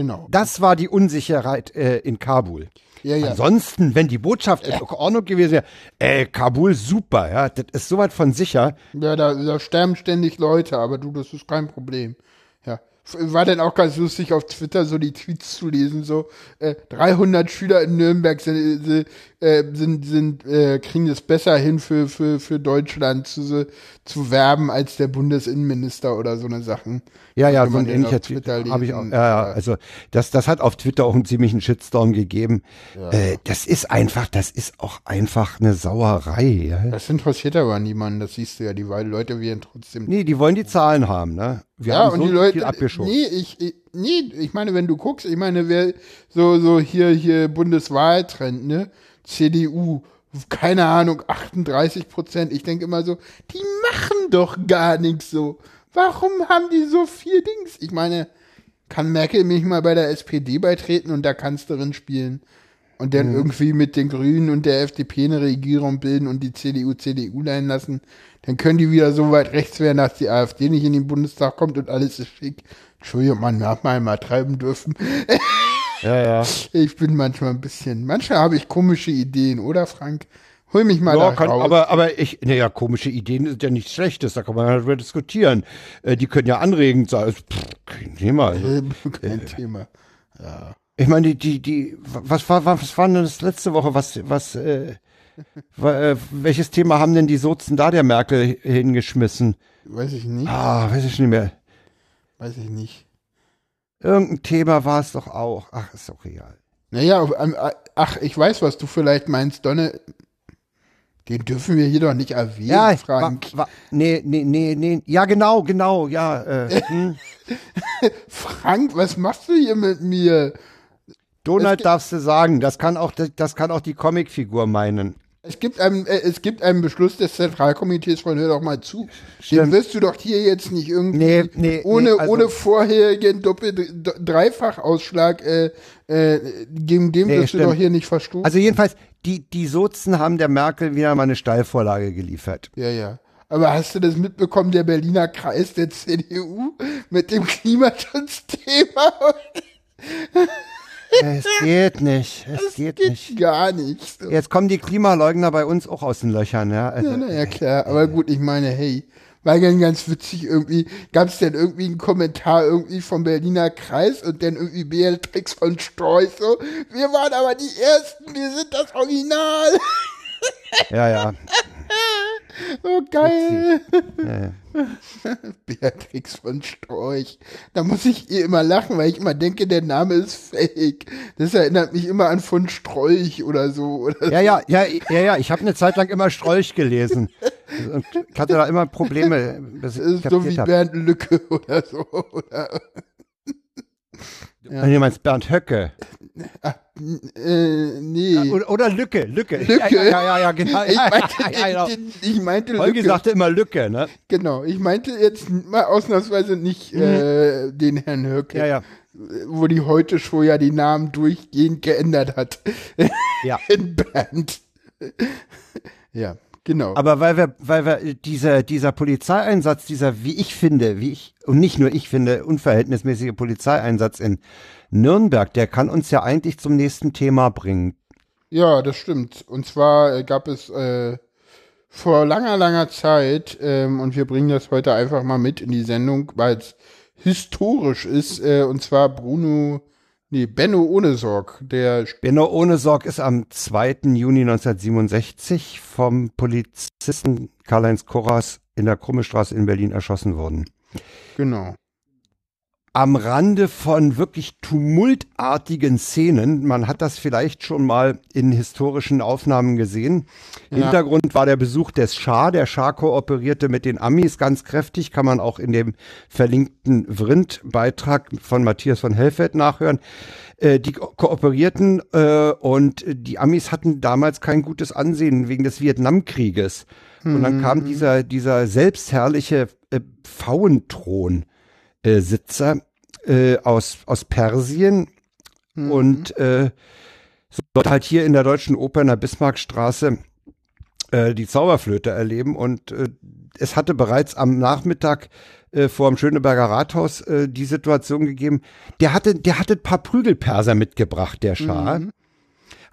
Genau. Das war die Unsicherheit äh, in Kabul. Ja, ja. Ansonsten, wenn die Botschaft in Ordnung gewesen wäre, äh, Kabul super, ja, das ist soweit von sicher. Ja, da, da sterben ständig Leute, aber du, das ist kein Problem. Ja. War dann auch ganz lustig auf Twitter so die Tweets zu lesen, so äh, 300 Schüler in Nürnberg sind, äh, sind, sind äh, kriegen es besser hin für, für, für Deutschland zu, zu werben als der Bundesinnenminister oder so eine Sachen. Ja, ja, so ein ähnlicher Tweet habe ich auch. Ja, ja, also das, das hat auf Twitter auch einen ziemlichen Shitstorm gegeben. Ja. Äh, das ist einfach, das ist auch einfach eine Sauerei. Ja. Das interessiert aber niemanden, das siehst du ja, die Leute werden trotzdem. Nee, die wollen die Zahlen haben, ne? Wir ja, haben und so die Leute, abgeschoben. Nee, ich, ich, nee, ich meine, wenn du guckst, ich meine, wer so, so hier, hier Bundeswahltrend, ne? CDU, keine Ahnung, 38 Prozent. Ich denke immer so, die machen doch gar nichts so. Warum haben die so viel Dings? Ich meine, kann Merkel mich mal bei der SPD beitreten und da Kanzlerin spielen und dann mhm. irgendwie mit den Grünen und der FDP eine Regierung bilden und die CDU CDU leihen lassen, dann können die wieder so weit rechts werden, dass die AfD nicht in den Bundestag kommt und alles ist schick. Entschuldigung, man darf mal mal treiben dürfen. Ja, ja. Ich bin manchmal ein bisschen, manchmal habe ich komische Ideen, oder Frank? Hol mich mal ja, da kann, raus. Aber, aber ich, naja, komische Ideen sind ja nichts Schlechtes, da kann man darüber diskutieren. Äh, die können ja anregend sein. Pff, kein Thema. Äh, kein äh, Thema. Ja. Ich meine, die, die, die, was war, was war denn das letzte Woche, was, was, äh, äh, welches Thema haben denn die Sozen da der Merkel hingeschmissen? Weiß ich nicht. Ah, weiß ich nicht mehr. Weiß ich nicht. Irgendein Thema war es doch auch. Ach, ist doch egal. Naja, ähm, äh, ach, ich weiß, was du vielleicht meinst, Donne. Den dürfen wir hier doch nicht erwähnen, ja, Frank. Wa, wa, nee, nee, nee, nee. Ja, genau, genau, ja. Äh, hm. Frank, was machst du hier mit mir? Donald darfst du sagen, das kann auch, das kann auch die Comicfigur meinen. Es gibt, einen, äh, es gibt einen Beschluss des Zentralkomitees von Hör doch mal zu. Stimmt. Den wirst du doch hier jetzt nicht irgendwie nee, nee, ohne, nee, also, ohne vorherigen Doppel Dreifachausschlag äh, äh, gegen dem nee, wirst stimmt. du doch hier nicht verstoßen. Also jedenfalls, die, die Sozen haben der Merkel wieder mal eine Steilvorlage geliefert. Ja, ja. Aber hast du das mitbekommen, der Berliner Kreis der CDU mit dem Klimaschutzthema? Es geht nicht. Es, es geht, geht, nicht. Gar nicht. Jetzt kommen die Klimaleugner bei uns auch aus den Löchern, ja. Also, ja, naja, klar. Aber gut, ich meine, hey, war dann ganz witzig irgendwie, gab es denn irgendwie einen Kommentar irgendwie vom Berliner Kreis und dann irgendwie Beatrix von Streuß so, wir waren aber die Ersten, wir sind das Original. Ja, ja. Oh, geil. Ja, Beatrix von Storch. Da muss ich ihr immer lachen, weil ich immer denke, der Name ist fake. Das erinnert mich immer an von Strolch oder so. Oder ja, ja, ja, ja, ja. Ich habe eine Zeit lang immer Strolch gelesen. Und ich hatte da immer Probleme. das ist so wie hab. Bernd Lücke oder so. Oder? Ja. Du meinst Bernd Höcke. Äh, nee. Oder, oder, Lücke, Lücke. Lücke. Ja, ja, ja, ja genau. Ich meinte, ja, ja, ich meinte Lücke. Holgi sagte immer Lücke, ne? Genau, ich meinte jetzt mal ausnahmsweise nicht mhm. äh, den Herrn Höcke. Ja, ja. Wo die heute schon ja die Namen durchgehend geändert hat. Ja. In Band. ja. Genau. Aber weil wir, weil wir dieser, dieser Polizeieinsatz, dieser, wie ich finde, wie ich, und nicht nur ich finde, unverhältnismäßige Polizeieinsatz in Nürnberg, der kann uns ja eigentlich zum nächsten Thema bringen. Ja, das stimmt. Und zwar äh, gab es äh, vor langer, langer Zeit, ähm, und wir bringen das heute einfach mal mit in die Sendung, weil es historisch ist, äh, und zwar Bruno Nee, Benno ohne Sorg. Der Benno ohne Sorg ist am 2. Juni 1967 vom Polizisten Karl-Heinz Korras in der Krummestraße in Berlin erschossen worden. Genau am Rande von wirklich tumultartigen Szenen. Man hat das vielleicht schon mal in historischen Aufnahmen gesehen. Ja. Hintergrund war der Besuch des Schah. Der Schah kooperierte mit den Amis ganz kräftig, kann man auch in dem verlinkten Vrind-Beitrag von Matthias von Hellfeld nachhören. Äh, die ko kooperierten äh, und die Amis hatten damals kein gutes Ansehen wegen des Vietnamkrieges. Und dann kam mhm. dieser, dieser selbstherrliche äh, Pfauenthron äh, Sitzer äh, aus, aus Persien mhm. und äh, sollte halt hier in der Deutschen Oper in der Bismarckstraße äh, die Zauberflöte erleben und äh, es hatte bereits am Nachmittag äh, vor dem Schöneberger Rathaus äh, die Situation gegeben. Der hatte, der hatte ein paar Prügelperser mitgebracht, der Schah. Mhm.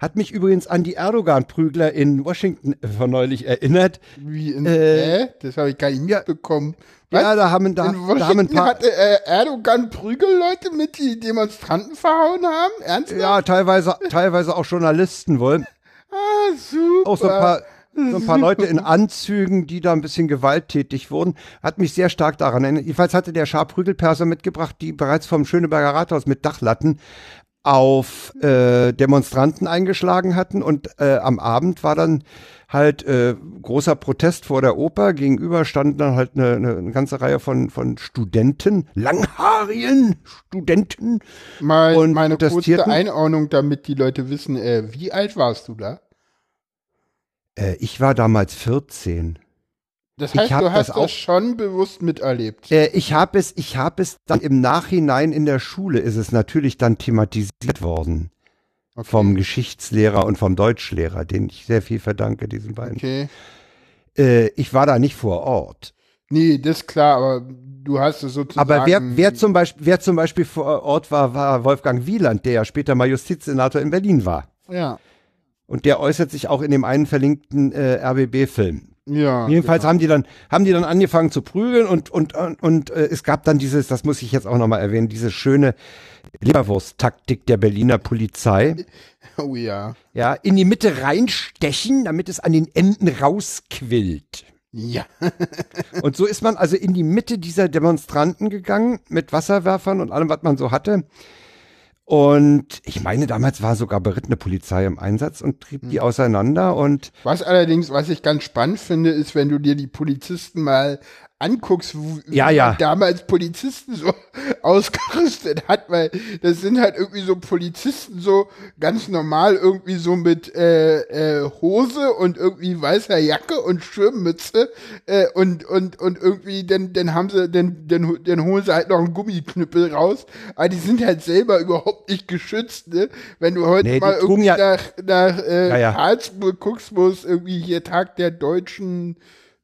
Hat mich übrigens an die Erdogan-Prügler in Washington von neulich erinnert. Wie in, äh, äh? Das habe ich gar nicht mitbekommen. Was? Ja, da haben, da, da haben ein paar. Hatte äh, Erdogan Prügelleute mit, die Demonstranten verhauen haben? Ernsthaft? Ja, teilweise, teilweise auch Journalisten wohl. Ah, super. Auch so ein paar, so ein paar Leute in Anzügen, die da ein bisschen gewalttätig wurden, hat mich sehr stark daran erinnert. Jedenfalls hatte der Schar Prügelperser mitgebracht, die bereits vom Schöneberger Rathaus mit Dachlatten auf äh, Demonstranten eingeschlagen hatten und äh, am Abend war dann halt äh, großer Protest vor der Oper. Gegenüber standen dann halt eine, eine ganze Reihe von, von Studenten, langhaarigen Studenten. Mal und meine kurze Einordnung, damit die Leute wissen, äh, wie alt warst du da? Äh, ich war damals 14. Das heißt, du hast das, auch, das schon bewusst miterlebt. Äh, ich habe es, ich habe es dann im Nachhinein in der Schule ist es natürlich dann thematisiert worden. Okay. Vom Geschichtslehrer und vom Deutschlehrer, den ich sehr viel verdanke, diesen beiden. Okay. Äh, ich war da nicht vor Ort. Nee, das ist klar, aber du hast es sozusagen. Aber wer, wer, zum Beispiel, wer zum Beispiel vor Ort war, war Wolfgang Wieland, der ja später mal Justizsenator in Berlin war. Ja. Und der äußert sich auch in dem einen verlinkten äh, RBB-Film. Ja. Jedenfalls genau. haben die dann haben die dann angefangen zu prügeln und und und, und äh, es gab dann dieses, das muss ich jetzt auch nochmal erwähnen, diese schöne Leberwurst-Taktik der Berliner Polizei. Oh ja. Ja, in die Mitte reinstechen, damit es an den Enden rausquillt. Ja. und so ist man also in die Mitte dieser Demonstranten gegangen mit Wasserwerfern und allem, was man so hatte. Und ich meine, damals war sogar berittene Polizei im Einsatz und trieb die hm. auseinander und. Was allerdings, was ich ganz spannend finde, ist, wenn du dir die Polizisten mal anguckst, wie ja, ja. damals Polizisten so ausgerüstet hat, weil das sind halt irgendwie so Polizisten so ganz normal irgendwie so mit äh, äh, Hose und irgendwie weißer Jacke und Schirmmütze äh, und und und irgendwie dann dann haben sie dann dann, dann holen sie halt noch einen Gummiknüppel raus, aber die sind halt selber überhaupt nicht geschützt, ne? Wenn du heute nee, mal irgendwie ja nach nach äh, ja. Karlsruhe guckst, wo es irgendwie hier Tag der deutschen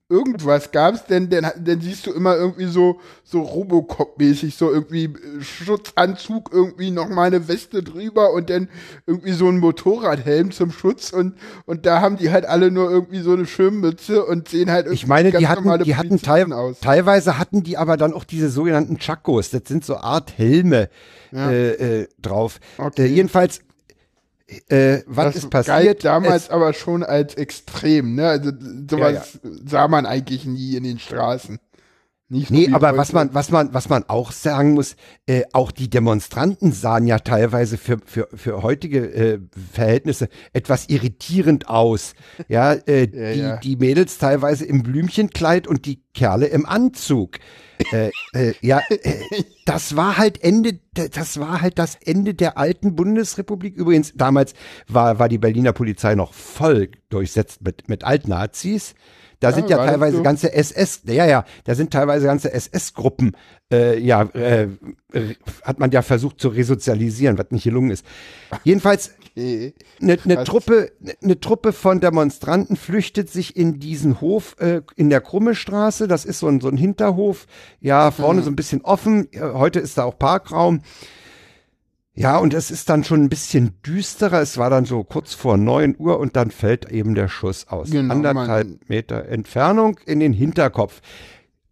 irgendwas gab's, denn dann, dann siehst du immer irgendwie so, so Robocop-mäßig, so irgendwie äh, Schutzanzug, irgendwie noch mal eine Weste drüber und dann irgendwie so ein Motorradhelm zum Schutz und, und da haben die halt alle nur irgendwie so eine Schirmmütze und sehen halt irgendwie Ich meine, die hatten, die hatten teil aus. teilweise hatten die aber dann auch diese sogenannten Chacos, das sind so Art Helme ja. äh, äh, drauf. Okay. Äh, jedenfalls äh, was das ist passiert? Galt damals es, aber schon als extrem, ne? Also sowas ja, ja. sah man eigentlich nie in den Straßen. Nicht nee, aber heute. was man, was man, was man auch sagen muss, äh, auch die Demonstranten sahen ja teilweise für, für, für heutige äh, Verhältnisse etwas irritierend aus. Ja, äh, ja, die, ja. die Mädels teilweise im Blümchenkleid und die Kerle im Anzug. äh, äh, ja, äh, das war halt Ende, das war halt das Ende der alten Bundesrepublik. Übrigens, damals war, war die Berliner Polizei noch voll durchsetzt mit, mit Altnazis. Da ja, sind ja teilweise ganze SS, ja, ja, da sind teilweise ganze SS-Gruppen, äh, ja, äh, hat man ja versucht zu resozialisieren, was nicht gelungen ist. Jedenfalls, eine ne, ne Truppe, eine Truppe von Demonstranten flüchtet sich in diesen Hof äh, in der Krummestraße. Das ist so ein, so ein Hinterhof, ja, vorne mhm. so ein bisschen offen. Heute ist da auch Parkraum. Ja, und es ist dann schon ein bisschen düsterer. Es war dann so kurz vor neun Uhr und dann fällt eben der Schuss aus genau, anderthalb. Meter Entfernung in den Hinterkopf.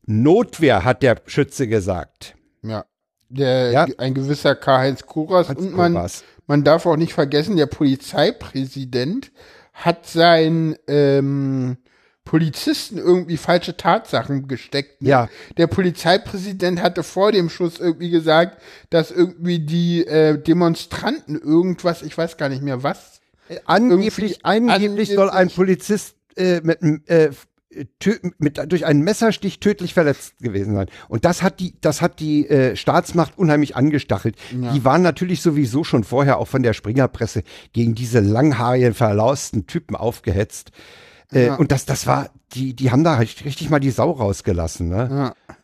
Notwehr, hat der Schütze gesagt. Ja, der, ja. ein gewisser Karl-Heinz Kuras. Und man, man darf auch nicht vergessen, der Polizeipräsident hat sein ähm, Polizisten irgendwie falsche Tatsachen gesteckt. Ne? Ja. Der Polizeipräsident hatte vor dem Schuss irgendwie gesagt, dass irgendwie die äh, Demonstranten irgendwas, ich weiß gar nicht mehr was. Äh, angeblich, angeblich soll ein Polizist äh, mit, äh, mit, durch einen Messerstich tödlich verletzt gewesen sein. Und das hat die, das hat die äh, Staatsmacht unheimlich angestachelt. Ja. Die waren natürlich sowieso schon vorher auch von der Springerpresse gegen diese langhaarigen, verlausten Typen aufgehetzt. Äh, ja. Und das, das war, die, die haben da richtig mal die Sau rausgelassen. Ne? Ja.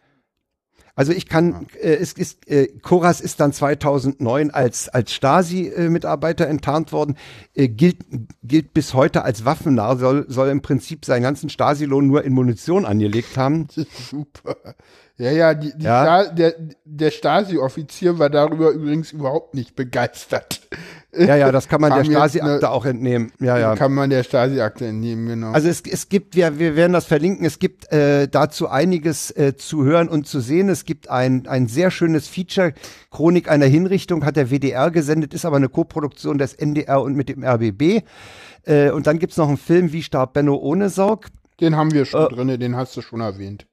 Also ich kann, äh, es ist, äh, Koras ist dann 2009 als, als Stasi-Mitarbeiter enttarnt worden, äh, gilt, gilt bis heute als Waffennah, soll, soll im Prinzip seinen ganzen Stasi-Lohn nur in Munition angelegt haben. Super. Ja, ja, die, die ja. Sta der, der Stasi-Offizier war darüber übrigens überhaupt nicht begeistert. Ja, ja, das kann man der Stasi-Akte auch entnehmen. Ja, ja. Kann man der Stasi-Akte entnehmen, genau. Also es, es gibt, wir, wir werden das verlinken, es gibt äh, dazu einiges äh, zu hören und zu sehen. Es gibt ein, ein sehr schönes Feature, Chronik einer Hinrichtung, hat der WDR gesendet, ist aber eine Koproduktion des NDR und mit dem RBB. Äh, und dann gibt's noch einen Film, Wie starb Benno ohne Sorg. Den haben wir schon äh, drinne, den hast du schon erwähnt.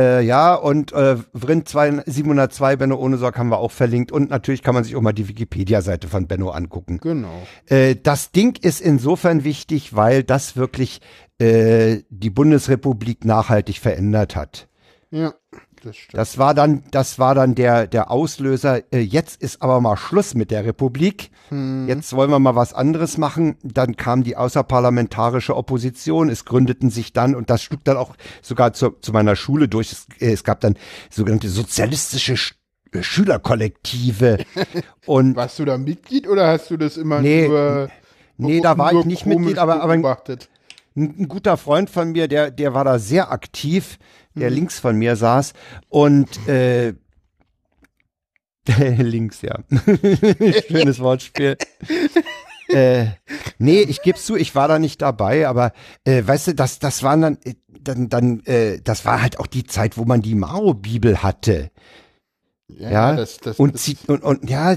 Äh, ja, und äh, Vrind 702 Benno ohne Sorg haben wir auch verlinkt. Und natürlich kann man sich auch mal die Wikipedia-Seite von Benno angucken. Genau. Äh, das Ding ist insofern wichtig, weil das wirklich äh, die Bundesrepublik nachhaltig verändert hat. Ja. Das, das, war dann, das war dann der, der Auslöser. Äh, jetzt ist aber mal Schluss mit der Republik. Hm. Jetzt wollen wir mal was anderes machen. Dann kam die außerparlamentarische Opposition. Es gründeten sich dann, und das schlug dann auch sogar zu, zu meiner Schule durch. Es, äh, es gab dann sogenannte sozialistische Sch äh, Schülerkollektive. und Warst du da Mitglied oder hast du das immer nee, nur? Nee, da war ich nicht Mitglied, aber, aber ein, ein guter Freund von mir, der, der war da sehr aktiv der mhm. links von mir saß und äh, links, ja. Schönes Wortspiel. äh, nee, ich gebe zu, ich war da nicht dabei, aber äh, weißt du, das, das waren dann, äh, dann, dann, äh, das war halt auch die Zeit, wo man die Mao-Bibel hatte. Ja, ja, das, das, und, das, und, und ja,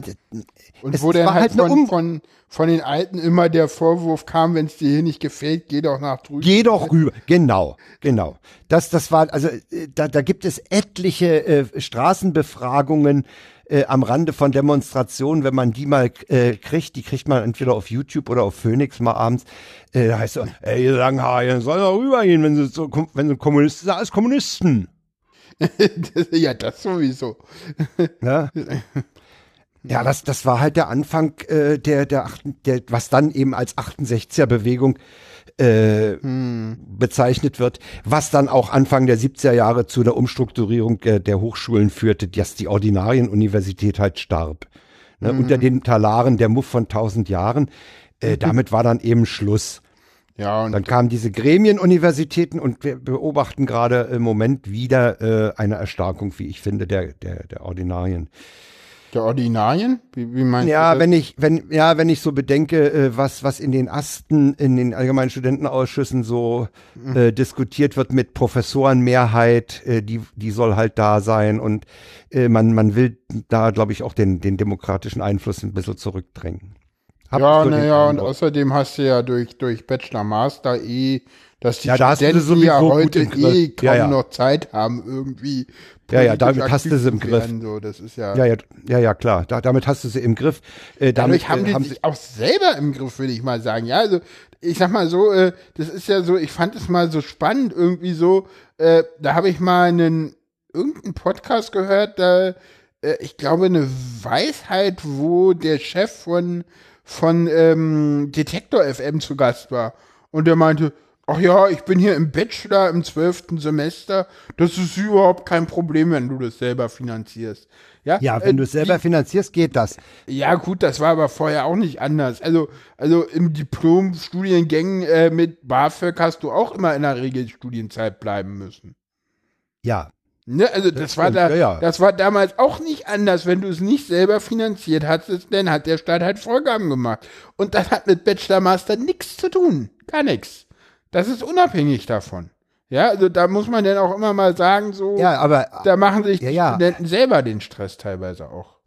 und wo der halt, halt von, von, von den Alten immer der Vorwurf kam, wenn es dir hier nicht gefällt, geh doch nach drüben. Geh doch rüber, genau, genau. Das, das war, also äh, da, da gibt es etliche äh, Straßenbefragungen äh, am Rande von Demonstrationen, wenn man die mal äh, kriegt, die kriegt man entweder auf YouTube oder auf Phoenix mal abends. Äh, da heißt so, ey, ihr Langhaarigen sollen doch rübergehen, wenn sie so, wenn sie Kommunisten sind, alles Kommunisten. ja, das sowieso. Ja. Ja, das, das war halt der Anfang äh, der, der, der, was dann eben als 68er-Bewegung äh, hm. bezeichnet wird, was dann auch Anfang der 70er Jahre zu der Umstrukturierung äh, der Hochschulen führte, dass die Ordinarienuniversität halt starb. Ne, hm. Unter den Talaren der Muff von tausend Jahren. Äh, damit war dann eben Schluss. Ja, und dann kamen diese Gremienuniversitäten und wir beobachten gerade im Moment wieder äh, eine Erstarkung, wie ich finde, der, der, der Ordinarien. Der Ordinarien? Wie, wie meinst ja, du das? wenn ich, wenn, ja, wenn ich so bedenke, äh, was, was in den Asten, in den allgemeinen Studentenausschüssen so mhm. äh, diskutiert wird mit Professorenmehrheit, äh, die, die soll halt da sein und äh, man, man will da, glaube ich, auch den, den demokratischen Einfluss ein bisschen zurückdrängen. Hab ja, naja, und außerdem hast du ja durch, durch Bachelor Master eh, dass die ja, da Studenten ja heute eh kaum ja, ja. noch Zeit haben, irgendwie. Ja, ja, damit hast du sie im Griff. so. Das ist ja, ja, ja, ja, ja, klar. Da, damit hast du sie im Griff. Äh, damit, haben äh, die haben sich auch selber im Griff, würde ich mal sagen. Ja, also ich sag mal so, äh, das ist ja so, ich fand es mal so spannend, irgendwie so, äh, da habe ich mal einen irgendeinen Podcast gehört, da, äh, ich glaube, eine Weisheit, wo der Chef von, von ähm, Detektor FM zu Gast war. Und der meinte, ach ja, ich bin hier im Bachelor im zwölften Semester, das ist überhaupt kein Problem, wenn du das selber finanzierst. Ja, ja wenn äh, du es selber die, finanzierst, geht das. Ja, gut, das war aber vorher auch nicht anders. Also, also im Diplom-Studiengängen äh, mit BAföG hast du auch immer in der Regel Studienzeit bleiben müssen. Ja. Ne, also das, das war da, ja, ja. das war damals auch nicht anders, wenn du es nicht selber finanziert hattest, dann hat der Staat halt Vorgaben gemacht. Und das hat mit Bachelor Master nichts zu tun. Gar nichts. Das ist unabhängig davon. Ja, also da muss man dann auch immer mal sagen, so, ja, aber, da machen sich die ja, Studenten selber den Stress teilweise auch.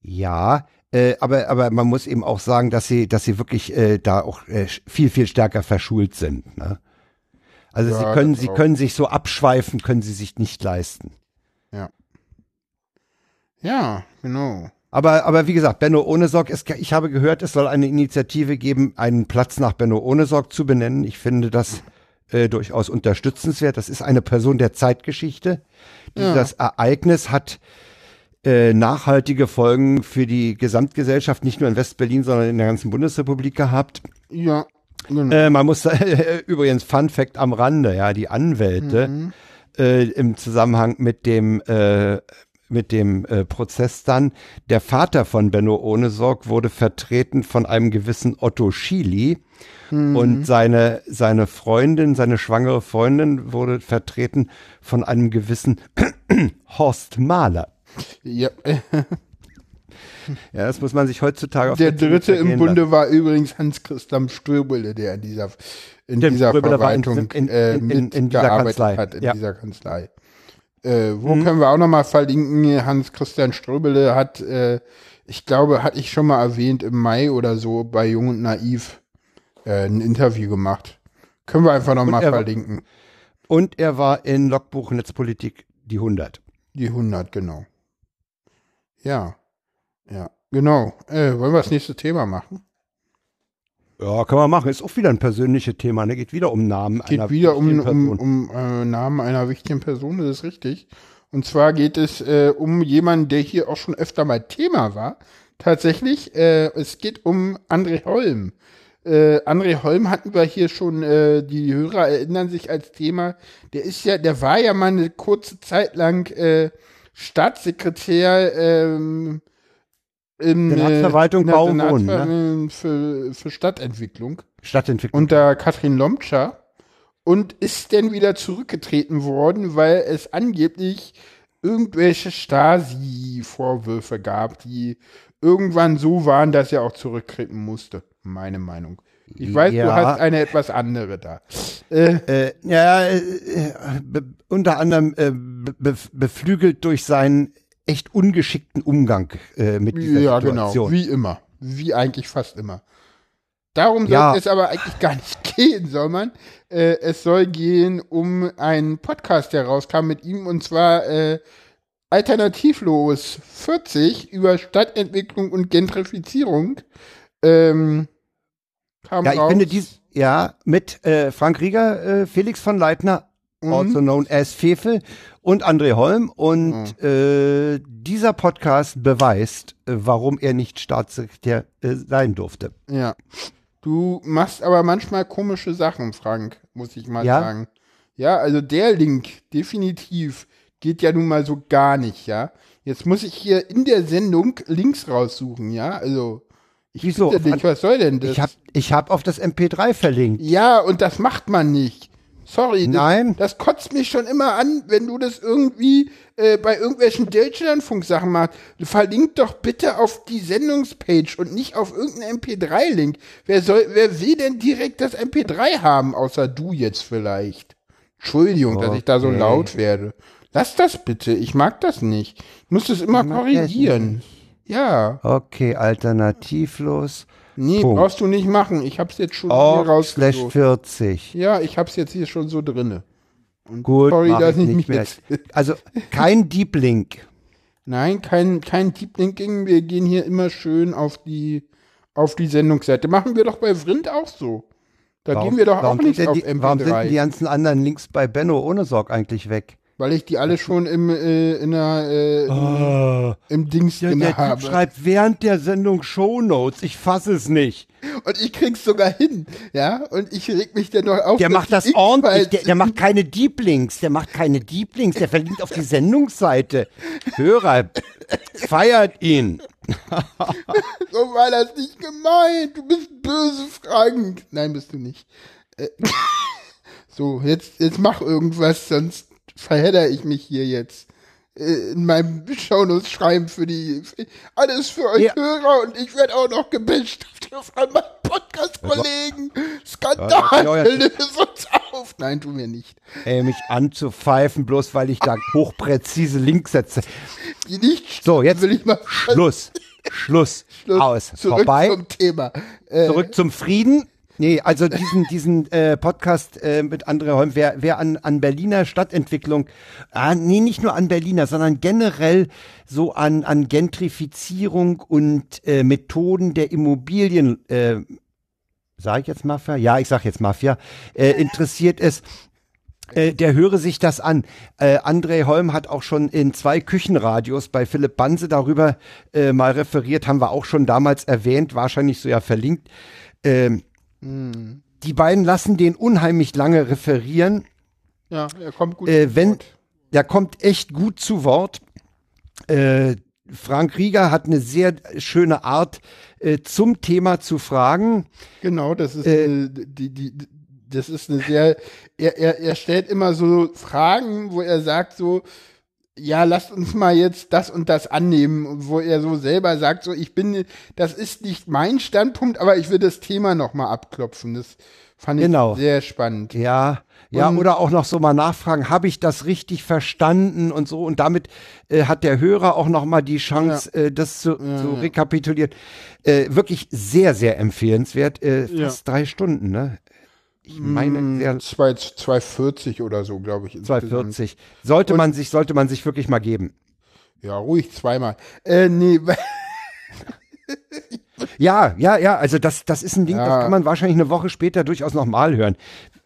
Ja, äh, aber, aber man muss eben auch sagen, dass sie, dass sie wirklich äh, da auch äh, viel, viel stärker verschult sind. Ne? Also ja, sie können, sie können sich so abschweifen, können sie sich nicht leisten. Ja. Ja, genau. Aber, aber wie gesagt, Benno Ohnesorg, ist, ich habe gehört, es soll eine Initiative geben, einen Platz nach Benno Ohnesorg zu benennen. Ich finde das äh, durchaus unterstützenswert. Das ist eine Person der Zeitgeschichte. Ja. Ereignis hat äh, nachhaltige Folgen für die Gesamtgesellschaft, nicht nur in Westberlin, sondern in der ganzen Bundesrepublik gehabt. Ja. Genau. Äh, man muss äh, übrigens Fun Fact am Rande, ja, die Anwälte mhm. äh, im Zusammenhang mit dem äh, mit dem äh, Prozess dann. Der Vater von Benno Ohnesorg wurde vertreten von einem gewissen Otto Schily mhm. und seine seine Freundin, seine schwangere Freundin wurde vertreten von einem gewissen Horst Mahler. Ja. Ja, das muss man sich heutzutage auf Der dritte im Bunde lassen. war übrigens Hans-Christian Ströbele, der in dieser, in Stimmt, dieser Ströbele Verwaltung in, in, äh, in, in, in dieser Kanzlei. hat, in ja. dieser Kanzlei. Äh, wo mhm. können wir auch nochmal verlinken? Hans-Christian Ströbele hat, äh, ich glaube, hatte ich schon mal erwähnt, im Mai oder so bei Jung und Naiv äh, ein Interview gemacht. Können wir einfach nochmal verlinken. Und er war in Logbuch Netzpolitik die 100. Die 100, genau. Ja. Ja, genau. Äh, wollen wir das nächste Thema machen? Ja, kann man machen. Ist auch wieder ein persönliches Thema. Ne? Geht wieder um Namen geht einer wieder um, um, um äh, Namen einer wichtigen Person, das ist richtig. Und zwar geht es äh, um jemanden, der hier auch schon öfter mal Thema war. Tatsächlich, äh, es geht um André Holm. Äh, André Holm hatten wir hier schon, äh, die Hörer erinnern sich als Thema. Der ist ja, der war ja mal eine kurze Zeit lang äh, Staatssekretär ähm, in Senatsverwaltung Bau und Wohnen. Ne? Für, für Stadtentwicklung. Stadtentwicklung. Unter Katrin Lomtscher. Und ist dann wieder zurückgetreten worden, weil es angeblich irgendwelche Stasi-Vorwürfe gab, die irgendwann so waren, dass er auch zurücktreten musste. Meine Meinung. Ich weiß, ja. du hast eine etwas andere da. Äh, äh, ja, äh, unter anderem äh, be beflügelt durch seinen echt ungeschickten Umgang äh, mit dieser ja, genau. Situation. Ja, genau, wie immer. Wie eigentlich fast immer. Darum ja. soll es aber eigentlich gar nicht gehen, soll man. Äh, es soll gehen um einen Podcast, der rauskam mit ihm, und zwar äh, Alternativlos 40 über Stadtentwicklung und Gentrifizierung. Ähm, kam ja, ich raus. finde dies, ja, mit äh, Frank Rieger, äh, Felix von Leitner, mhm. also known as Fefe und André Holm. Und mhm. äh, dieser Podcast beweist, äh, warum er nicht Staatssekretär äh, sein durfte. Ja. Du machst aber manchmal komische Sachen, Frank, muss ich mal ja? sagen. Ja, also der Link, definitiv, geht ja nun mal so gar nicht, ja. Jetzt muss ich hier in der Sendung Links raussuchen, ja. Also, ich Wieso? Nicht, was soll denn das? Ich habe ich hab auf das MP3 verlinkt. Ja, und das macht man nicht. Sorry, Nein. Das, das kotzt mich schon immer an, wenn du das irgendwie äh, bei irgendwelchen Deutschlandfunk-Sachen machst. Verlink doch bitte auf die Sendungspage und nicht auf irgendeinen MP3-Link. Wer soll, wer will denn direkt das MP3 haben, außer du jetzt vielleicht? Entschuldigung, okay. dass ich da so laut werde. Lass das bitte, ich mag das nicht. Ich muss das immer korrigieren. Ja. Okay, alternativlos. Nee, Punkt. brauchst du nicht machen. Ich hab's jetzt schon Org hier slash rausgesucht. 40. Ja, ich hab's jetzt hier schon so drinne. Und Gut, sorry, mach dass ich ich nicht mehr. jetzt. Also kein Deep Link. Nein, kein, kein Deep Linking. Wir gehen hier immer schön auf die, auf die Sendungsseite. Machen wir doch bei Vrind auch so. Da gehen wir doch auch warum nicht auf die, Warum sind die MP3, ganzen anderen Links bei Benno ohne Sorg eigentlich weg? Weil ich die alle schon im, äh, in der, äh, Oh, im Dings ja, der Typ habe. schreibt während der Sendung Shownotes. Ich fasse es nicht. Und ich krieg's sogar hin, ja. Und ich reg mich dann noch auf. Der macht das ordentlich. Der, der macht keine Deep Links. Der macht keine Deep Links. Der verlinkt auf die Sendungsseite. Hörer, feiert ihn. So war das nicht gemeint. Du bist böse, Frank. Nein, bist du nicht. Äh, so, jetzt, jetzt mach irgendwas, sonst verhedder ich mich hier jetzt. Äh, In meinem Shownotes schreiben für die, für, alles für euch Ja. Hörer und ich werde auch noch gebasht von meinen Podcast-Kollegen. Skandal, Ja, löse uns auf. Nein, tun wir nicht. Ey, mich anzupfeifen, bloß weil ich da hochpräzise Links setze. Die nicht So, jetzt will ich mal Schluss. Schluss. Schluss. Aus. Zurück Vorbei. zum Thema. Äh, Zurück zum Frieden. Nee, also diesen, diesen äh, Podcast äh, mit André Holm, wer, wer an, an Berliner Stadtentwicklung, ah, nee, nicht nur an Berliner, sondern generell so an, an Gentrifizierung und äh, Methoden der Immobilien, äh, sage ich jetzt Mafia? Ja, ich sag jetzt Mafia, äh, interessiert ist, äh, der höre sich das an. Äh, André Holm hat auch schon in zwei Küchenradios bei Philipp Banse darüber äh, mal referiert, haben wir auch schon damals erwähnt, wahrscheinlich so ja verlinkt. Ähm, Die beiden lassen den unheimlich lange referieren. ja, er kommt gut. Äh, zu wenn, Wort. der kommt echt gut zu Wort. Äh, Frank Rieger hat eine sehr schöne Art, äh, zum Thema zu fragen. Genau, das ist Äh, eine, die, die, das ist eine sehr, er, er, er stellt immer so Fragen, wo er sagt so, ja, lasst uns mal jetzt das und das annehmen, wo er so selber sagt, so, ich bin, das ist nicht mein Standpunkt, aber ich will das Thema nochmal abklopfen. Das fand ich Genau. sehr spannend. Ja, ja, Und- oder auch noch so mal nachfragen, habe ich das richtig verstanden und so. Und damit äh, hat der Hörer auch noch mal die Chance, äh, das zu, zu rekapitulieren. Äh, wirklich sehr, sehr empfehlenswert. Äh, fast drei Stunden, ne? Ich meine, sehr, Zwei, 240 oder so, glaube ich. insgesamt. 240. Sollte man sich, sollte man sich wirklich mal geben. Ja, ruhig zweimal. Äh, nee, Ja, ja, ja, also das, das ist ein Ding, das Ja. kann man wahrscheinlich eine Woche später durchaus nochmal hören.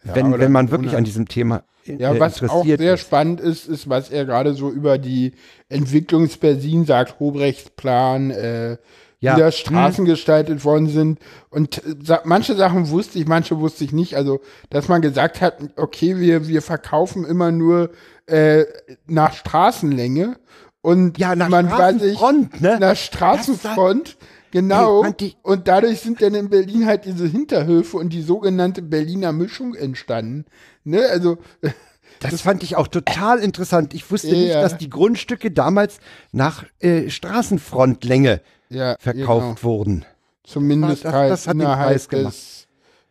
wenn, aber wenn man wirklich ohne- an diesem Thema äh, Ja, was auch sehr ist. spannend ist, ist, was er gerade so über die Entwicklungsberlin sagt, Hobrechtsplan, äh, Ja. wie da Straßen gestaltet worden sind. Und äh, manche Sachen wusste ich, manche wusste ich nicht. Also, dass man gesagt hat, okay, wir, wir verkaufen immer nur äh, nach Straßenlänge. Und Ja, nach man war sich Straßenfront, ne? nach Straßenfront. Genau. Ey, fand ich- und dadurch sind dann in Berlin halt diese Hinterhöfe und die sogenannte Berliner Mischung entstanden. Ne, also Das, fand ich auch total interessant. Ich wusste Ja. nicht, dass die Grundstücke damals nach äh, Straßenfrontlänge ja, verkauft genau. wurden. Zumindest Das- halt das hat den innerhalb des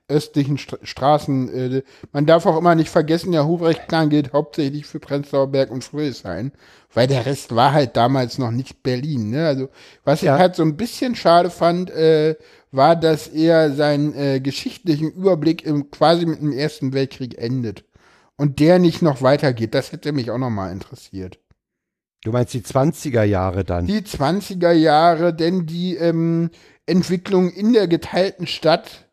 östlichen St Straßen. Äh, man darf auch immer nicht vergessen, der Hubrechtplan gilt hauptsächlich für Prenzlauer Berg und Friedrichshain, weil der Rest war halt damals noch nicht Berlin. Ne? Also was Ja. ich halt so ein bisschen schade fand, äh, war, dass er seinen äh, geschichtlichen Überblick im, quasi mit dem Ersten Weltkrieg endet. Und der nicht noch weitergeht. Das hätte mich auch noch mal interessiert. Du meinst die 20er Jahre dann? Die 20er Jahre, denn die ähm, Entwicklung in der geteilten Stadt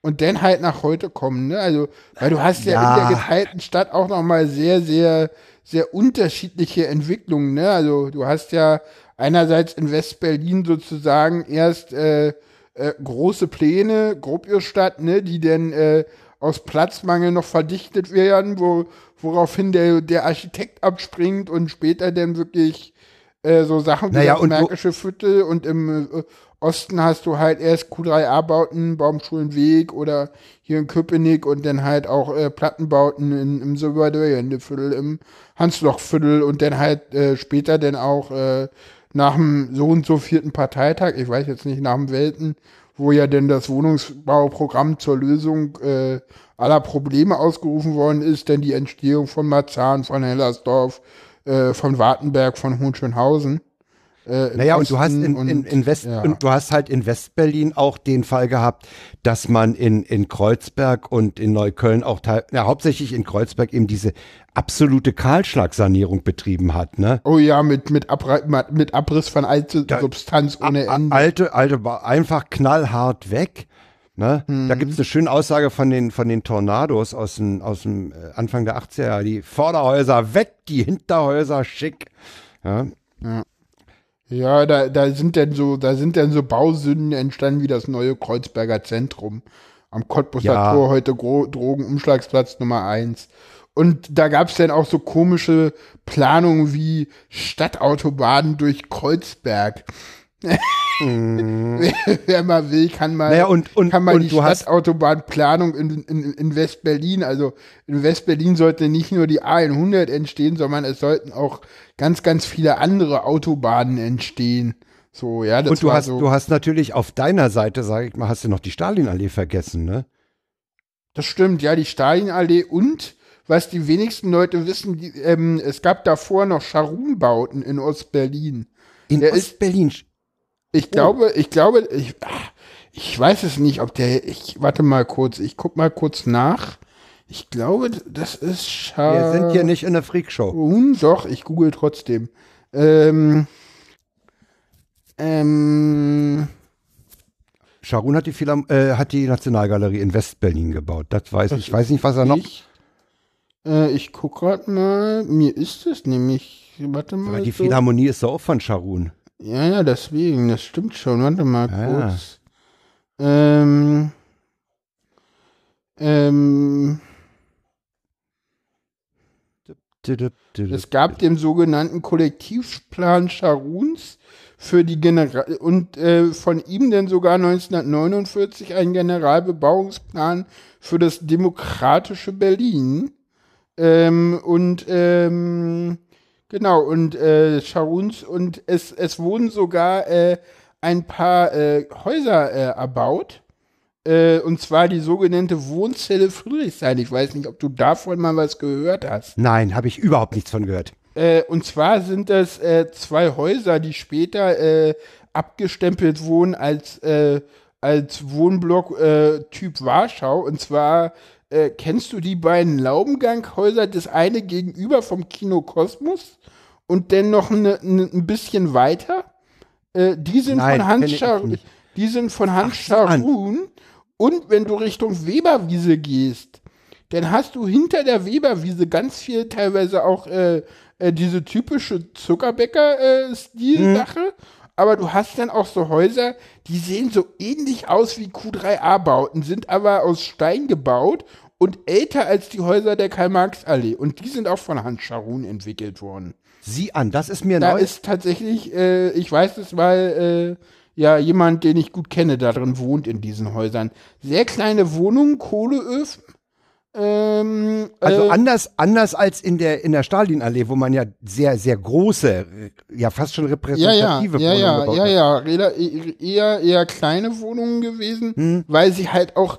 und dann halt nach heute kommen, ne? Also, weil du hast ja, Ja. in der geteilten Stadt auch noch mal sehr, sehr, sehr unterschiedliche Entwicklungen, ne? Also, du hast ja einerseits in West-Berlin sozusagen erst äh, äh, große Pläne, Gropiusstadt, ne, die dann äh, aus Platzmangel noch verdichtet werden, wo, woraufhin der, der Architekt abspringt und später dann wirklich äh, so Sachen wie Naja, das Märkische Viertel und im äh, Osten hast du halt erst Q3A-Bauten, Baumschulenweg oder hier in Köpenick und dann halt auch äh, Plattenbauten in, im Silberdörjende-Viertel, im Hansloch-Viertel und dann halt äh, später dann auch äh, nach dem so und so vierten Parteitag, ich weiß jetzt nicht, nach dem Welten, wo ja denn das Wohnungsbauprogramm zur Lösung äh, aller Probleme ausgerufen worden ist, denn die Entstehung von Marzahn, von Hellersdorf, äh, von Wartenberg, von Hohenschönhausen. Äh, naja, und du hast in, in, in West ja. und du hast halt in Westberlin auch den Fall gehabt, dass man in, in Kreuzberg und in Neukölln auch teil, ja, hauptsächlich in Kreuzberg eben diese absolute Kahlschlagsanierung betrieben hat, ne? Oh ja, mit, mit, Abra mit Abriss von alte da, Substanz ohne Ende. Alte, alte, einfach knallhart weg. Ne? Mhm. Da gibt es eine schöne Aussage von den, von den Tornados aus dem, aus dem äh, Anfang der 80er Jahre. Die Vorderhäuser weg, die Hinterhäuser schick. Ja. ja. Ja, da, da sind denn so, da sind dann so Bausünden entstanden wie das neue Kreuzberger Zentrum. Am Cottbuser ja. Tor heute Gro Drogenumschlagsplatz Nummer eins. Und da gab's dann auch so komische Planungen wie Stadtautobahnen durch Kreuzberg. Mhm. Wer mal will, kann mal, naja, und, und, kann mal und die Stadtautobahnplanung in, in, in West-Berlin, also in West-Berlin sollte nicht nur die A100 entstehen, sondern es sollten auch ganz, ganz viele andere Autobahnen entstehen. So, ja, das und du hast, so. du hast natürlich auf deiner Seite, sage ich mal, hast du noch die Stalinallee vergessen, ne? Das stimmt, ja, die Stalinallee und was die wenigsten Leute wissen, die, ähm, es gab davor noch Scharun-Bauten in Ostberlin. In Ostberlin? Ich glaube, ich glaube, ich, ich weiß es nicht, ob der, ich, warte mal kurz, ich guck mal kurz nach. Ich glaube, das ist Schar Wir sind hier nicht in der Freakshow. Hm, doch, ich google trotzdem. Ähm, ähm, Scharun hat die, äh, hat die Nationalgalerie in Westberlin gebaut. Das weiß ich. Ich weiß nicht, was er noch. Ich, äh, ich guck grad mal. Mir ist es nämlich. Warte mal. Aber die so. Philharmonie ist doch auch von Scharun. Ja, ja, deswegen, das stimmt schon. Warte mal ja. kurz. Ähm, ähm, es gab den sogenannten Kollektivplan Scharuns für die General und äh, von ihm dann sogar 1949 einen Generalbebauungsplan für das demokratische Berlin. Ähm, und ähm, Genau, und äh, Scharuns und es, es wurden sogar äh, ein paar äh, Häuser äh, erbaut. Äh, und zwar die sogenannte Wohnzelle Friedrichshain. Ich weiß nicht, ob du davon mal was gehört hast. Nein, habe ich überhaupt nichts von gehört. Äh, und zwar sind das äh, zwei Häuser, die später äh, abgestempelt wurden als, äh, als Wohnblock äh, Typ Warschau. Und zwar äh, kennst du die beiden Laubenganghäuser? Das eine gegenüber vom Kino Kosmos und dann noch ne, ne, ein bisschen weiter. Äh, die sind Nein, von Hans Schar die sind von Hans Scharun. Und wenn du Richtung Weberwiese gehst, dann hast du hinter der Weberwiese ganz viel teilweise auch äh, äh, diese typische Zuckerbäcker-Stil-Sache. Äh, mhm. Aber du hast dann auch so Häuser, die sehen so ähnlich aus wie Q3A-Bauten, sind aber aus Stein gebaut und älter als die Häuser der Karl-Marx-Allee. Und die sind auch von Hans Scharun entwickelt worden. Sieh an, das ist mir da neu. Da ist tatsächlich, äh, ich weiß es, weil äh, ja jemand, den ich gut kenne, darin wohnt in diesen Häusern. Sehr kleine Wohnungen, Kohleöfen. Ähm, also äh, anders, anders als in der in der Stalinallee, wo man ja sehr sehr große, ja fast schon repräsentative ja, ja, Wohnungen ja, ja, ja, ja, eher eher kleine Wohnungen gewesen, hm. weil sie halt auch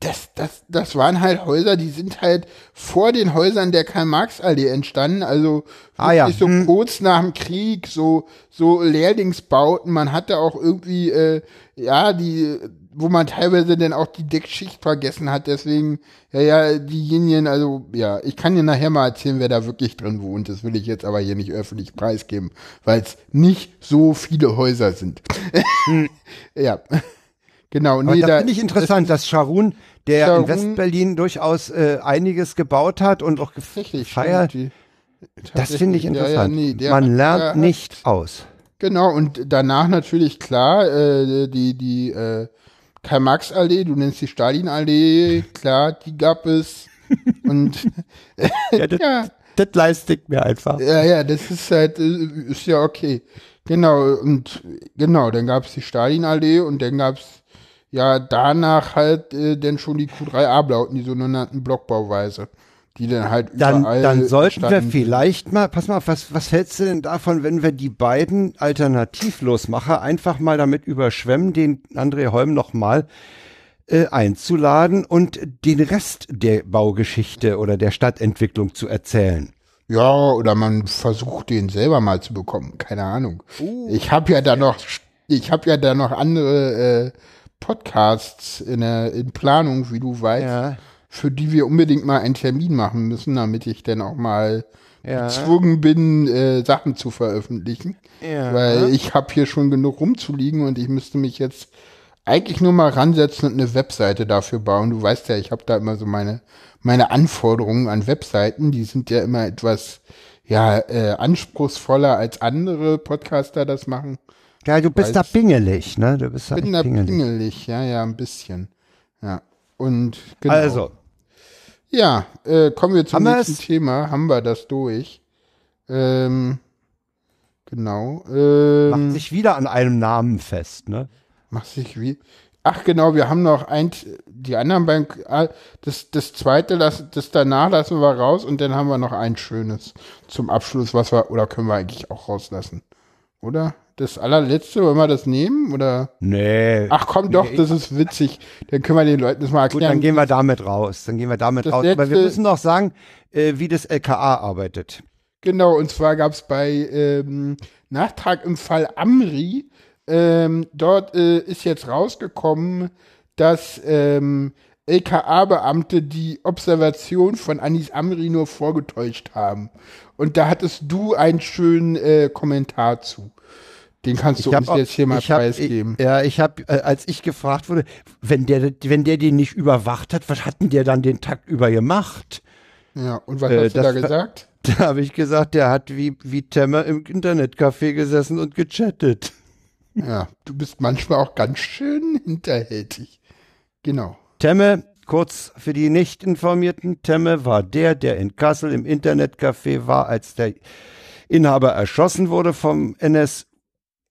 das, das, das waren halt Häuser, die sind halt vor den Häusern der Karl-Marx-Allee entstanden, also ah, ja. so hm. kurz nach dem Krieg, so, so Lehrlingsbauten. Man hatte auch irgendwie, äh, ja, die, wo man teilweise dann auch die Deckschicht vergessen hat, deswegen, ja, ja, diejenigen, also, ja, ich kann dir nachher mal erzählen, wer da wirklich drin wohnt. Das will ich jetzt aber hier nicht öffentlich preisgeben, weil es nicht so viele Häuser sind. Hm. ja. Genau, nee, das finde ich interessant, dass Scharun, der Scharun, in Westberlin durchaus äh, einiges gebaut hat und auch gefeiert. Das finde ich interessant. Ja, ja, nee, der, Man lernt der, nicht aus. Genau, und danach natürlich klar, äh, die, die äh, Karl-Marx-Allee, du nennst die Stalin-Allee, klar, die gab es. und ja, das, ja. das leiste ich mir einfach. Ja, ja, das ist halt, äh, ist ja okay. Genau, und genau, dann gab es die Stalin-Allee und dann gab es ja danach halt äh, denn schon die Q3A-Blauten, die sogenannten Blockbauweise, die dann halt dann, überall Dann sollten wir vielleicht mal, pass mal, was, was hältst du denn davon, wenn wir die beiden Alternativlosmacher einfach mal damit überschwemmen, den André Holm nochmal äh, einzuladen und den Rest der Baugeschichte oder der Stadtentwicklung zu erzählen? Ja, oder man versucht den selber mal zu bekommen, keine Ahnung. Uh. Ich habe ja da noch, ich habe ja da noch andere äh, Podcasts in, der, in Planung, wie du weißt, ja. für die wir unbedingt mal einen Termin machen müssen, damit ich dann auch mal ja. gezwungen bin, äh, Sachen zu veröffentlichen. Ja. Weil ich habe hier schon genug rumzuliegen und ich müsste mich jetzt eigentlich nur mal ransetzen und eine Webseite dafür bauen. Du weißt ja, ich habe da immer so meine, meine Anforderungen an Webseiten, die sind ja immer etwas ja, äh, anspruchsvoller als andere Podcaster das machen. Ja, du bist da pingelig, ne? Du bist da bin da pingelig. pingelig, ja, ja, ein bisschen. Ja. Und genau. Also. Ja, äh, kommen wir zum nächsten Thema. Haben wir das durch? Ähm, genau. Ähm, Macht sich wieder an einem Namen fest, ne? Macht sich wie. Ach genau, wir haben noch ein, die anderen beiden, ah, das, das zweite, das, das danach lassen wir raus und dann haben wir noch ein schönes zum Abschluss, was wir, oder können wir eigentlich auch rauslassen? Oder? Das allerletzte, wollen wir das nehmen? Oder? Nee. Ach komm doch, nee. das ist witzig. Dann können wir den Leuten das mal erklären. Gut, dann gehen wir damit raus. Dann gehen wir damit das raus. Letzte, Aber wir müssen noch sagen, äh, wie das LKA arbeitet. Genau, und zwar gab es bei ähm, Nachtrag im Fall Amri ähm, dort äh, ist jetzt rausgekommen, dass ähm, LKA-Beamte die Observation von Anis Amri nur vorgetäuscht haben. Und da hattest du einen schönen äh, Kommentar zu. Den kannst du uns auch, jetzt hier mal preisgeben. Ja, ich habe, äh, als ich gefragt wurde, wenn der, wenn der den nicht überwacht hat, was hat denn der dann den Tag über gemacht? Ja, und was äh, hast du da gesagt? Da habe ich gesagt, der hat wie, wie Temmer im Internetcafé gesessen und gechattet. Ja, du bist manchmal auch ganz schön hinterhältig. Genau. Temme, kurz für die Nicht-Informierten, Temme war der, der in Kassel im Internetcafé war, als der Inhaber erschossen wurde vom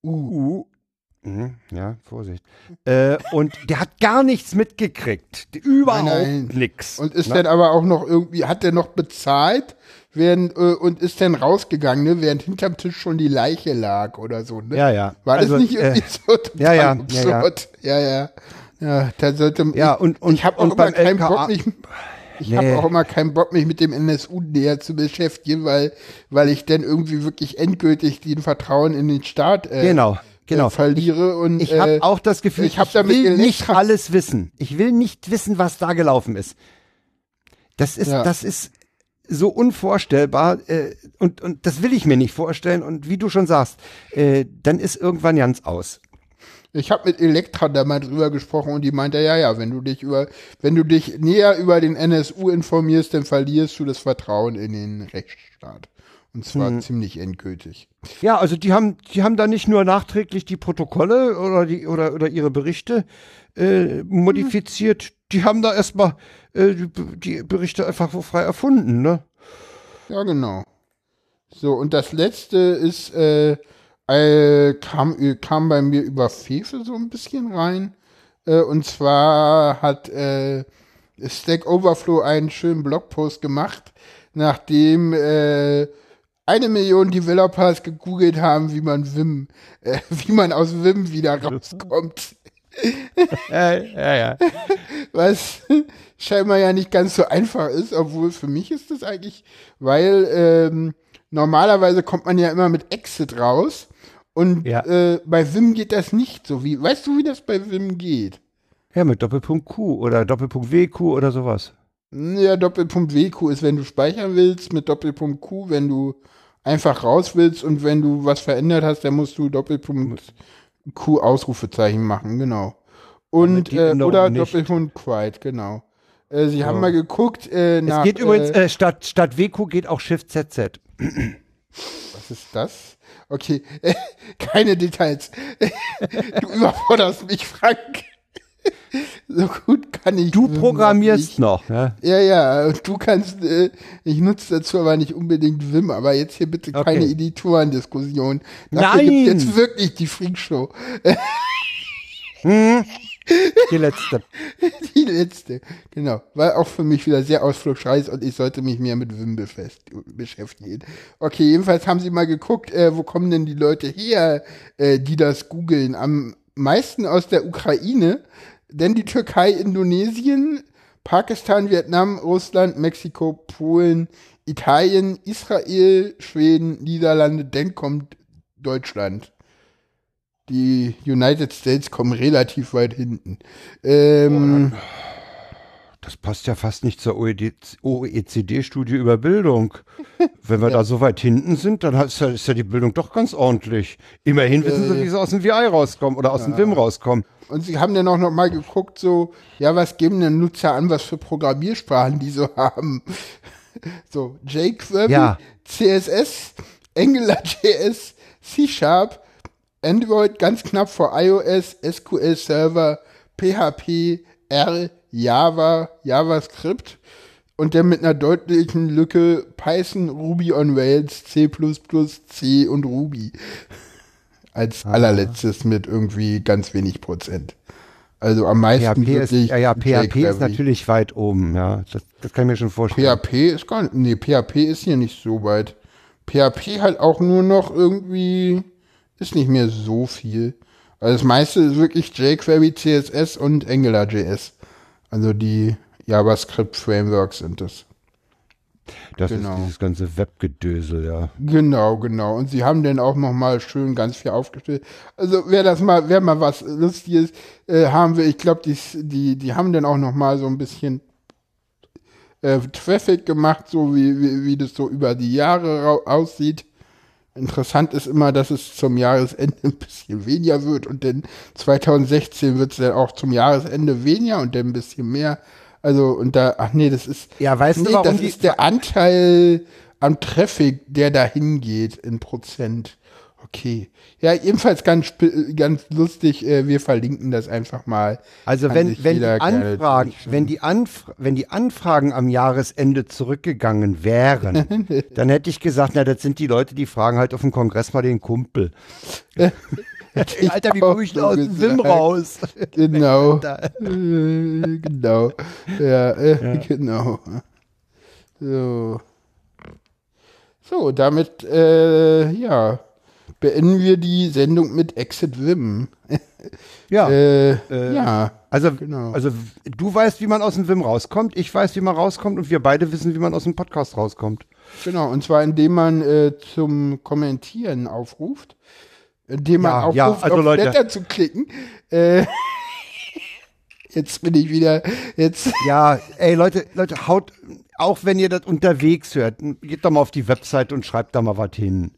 NSU. Mhm, ja, Vorsicht. Äh, und der hat gar nichts mitgekriegt. Überhaupt nichts. Und ist dann aber auch noch irgendwie, hat der noch bezahlt während, äh, und ist dann rausgegangen, ne, während hinterm Tisch schon die Leiche lag oder so. Ne? Ja, ja. War also, das nicht irgendwie äh, so ja, ja, absurd? Ja, ja. ja. Ja, da sollte ja, und, und, ich habe auch immer keinen Bock, mich, ich nee. habe auch immer keinen Bock, mich mit dem NSU näher zu beschäftigen, weil, weil ich dann irgendwie wirklich endgültig den Vertrauen in den Staat äh, genau genau. verliere. Und ich habe äh, auch das Gefühl, ich, ich will nicht alles wissen. Ich will nicht wissen, was da gelaufen ist. Das ist, ja. das ist so unvorstellbar äh, und, und das will ich mir nicht vorstellen. Und wie du schon sagst, äh, dann ist irgendwann ganz aus. Ich habe mit Elektra da mal drüber gesprochen und die meinte, ja, ja, wenn du dich über, wenn du dich näher über den NSU informierst, dann verlierst du das Vertrauen in den Rechtsstaat. Und zwar hm. ziemlich endgültig. Ja, also die haben, die haben da nicht nur nachträglich die Protokolle oder die oder oder ihre Berichte äh, modifiziert, hm. die haben da erstmal äh, die Berichte einfach frei erfunden, ne? Ja, genau. So, und das letzte ist, äh, äh, kam, kam bei mir über Fefe so ein bisschen rein. Äh, und zwar hat äh, Stack Overflow einen schönen Blogpost gemacht, nachdem äh, eine Million Developers gegoogelt haben, wie man Vim, äh, wie man aus Vim wieder rauskommt. ja, ja, ja. Was scheinbar ja nicht ganz so einfach ist, obwohl für mich ist das eigentlich, weil ähm, normalerweise kommt man ja immer mit Exit raus und ja. äh, bei Vim geht das nicht so. Wie, weißt du, wie das bei Vim geht? Ja, mit Doppelpunkt Q oder Doppelpunkt WQ oder sowas. Ja, Doppelpunkt WQ ist, wenn du speichern willst, mit Doppelpunkt Q, wenn du einfach raus willst und wenn du was verändert hast, dann musst du Doppelpunkt Q Ausrufezeichen machen, genau. Und äh, oder Doppelpunkt Quiet, genau. Äh, sie oh. haben mal geguckt äh, nach. Es geht übrigens äh, statt statt WQ geht auch Shift ZZ. Was ist das? Okay, keine Details. du überforderst mich, Frank. so gut kann ich. Du programmierst noch, ja? Ja, ja, du kannst, äh, ich nutze dazu aber nicht unbedingt Wim, aber jetzt hier bitte okay. keine Editorendiskussion. Dafür Nein! Gibt jetzt wirklich die Freakshow. hm. Die letzte. Die letzte, genau. War auch für mich wieder sehr ausflugsreich und ich sollte mich mehr mit Wim beschäftigen. Okay, jedenfalls haben sie mal geguckt, äh, wo kommen denn die Leute her, äh, die das googeln. Am meisten aus der Ukraine denn die Türkei, Indonesien, Pakistan, Vietnam, Russland, Mexiko, Polen, Italien, Israel, Schweden, Niederlande, dann kommt Deutschland. Die United States kommen relativ weit hinten. Ähm, Das passt ja fast nicht zur E OECD-Studie über Bildung. Wenn wir da so weit hinten sind, dann ist ja, ist ja die Bildung doch ganz ordentlich. Immerhin wissen sie, wie sie aus dem VI rauskommen oder aus dem Vim rauskommen. Und sie haben dann auch noch mal geguckt, so, ja, was geben denn Nutzer an, was für Programmiersprachen die so haben? So, jQuery, Ja. CSS, AngularJS, C-Sharp, Android ganz knapp vor iOS, SQL Server, PHP, R, Java, JavaScript und dann mit einer deutlichen Lücke Python, Ruby on Rails, C++, C und Ruby als allerletztes mit irgendwie ganz wenig Prozent. Also am meisten PHP ist, wirklich ja, ja, PHP ist natürlich weit oben, ja. Das, das kann ich mir schon vorstellen. PHP ist gar nicht, nee, PHP ist hier nicht so weit. PHP halt auch nur noch irgendwie, ist nicht mehr so viel. Also das meiste ist wirklich jQuery, CSS und AngularJS. Also die JavaScript-Frameworks sind das. Das genau. ist dieses ganze Webgedösel, ja. Genau, genau. Und sie haben dann auch noch mal schön ganz viel aufgestellt. Also wer das mal, wer mal was Lustiges äh, haben will, ich glaube, die, die, die haben dann auch noch mal so ein bisschen äh, Traffic gemacht, so wie, wie, wie das so über die Jahre aussieht. Interessant ist immer, dass es zum Jahresende ein bisschen weniger wird und dann 2016 wird es dann auch zum Jahresende weniger und dann ein bisschen mehr. Also und da, ach nee, das ist Ja, weißt du, nee, warum das ist der Anteil am Traffic, der dahin geht in Prozent. Okay. Ja, ebenfalls ganz, ganz lustig, äh, wir verlinken das einfach mal. Also wenn, wenn die Anfragen, wenn die, Anfra wenn die Anfragen am Jahresende zurückgegangen wären, dann hätte ich gesagt, na, das sind die Leute, die fragen halt auf dem Kongress mal den Kumpel. Ich Alter, wie komme ich so da aus dem Sim raus? Genau. Äh, genau. Ja, äh, genau. So. So, damit, äh, ja, beenden wir die Sendung mit Exit Wim. Ja, Äh, äh, ja, also, genau. also du weißt, wie man aus dem Wim rauskommt, ich weiß, wie man rauskommt und wir beide wissen, wie man aus dem Podcast rauskommt. genau. Und zwar, indem man äh, zum Kommentieren aufruft. Indem man Ja, aufruft, ja, also auf Leute. Blätter zu klicken. Äh, jetzt bin ich wieder, jetzt, Ja, ey Leute, Leute, haut, auch wenn ihr das unterwegs hört, geht doch mal auf die Website und schreibt da mal was hin.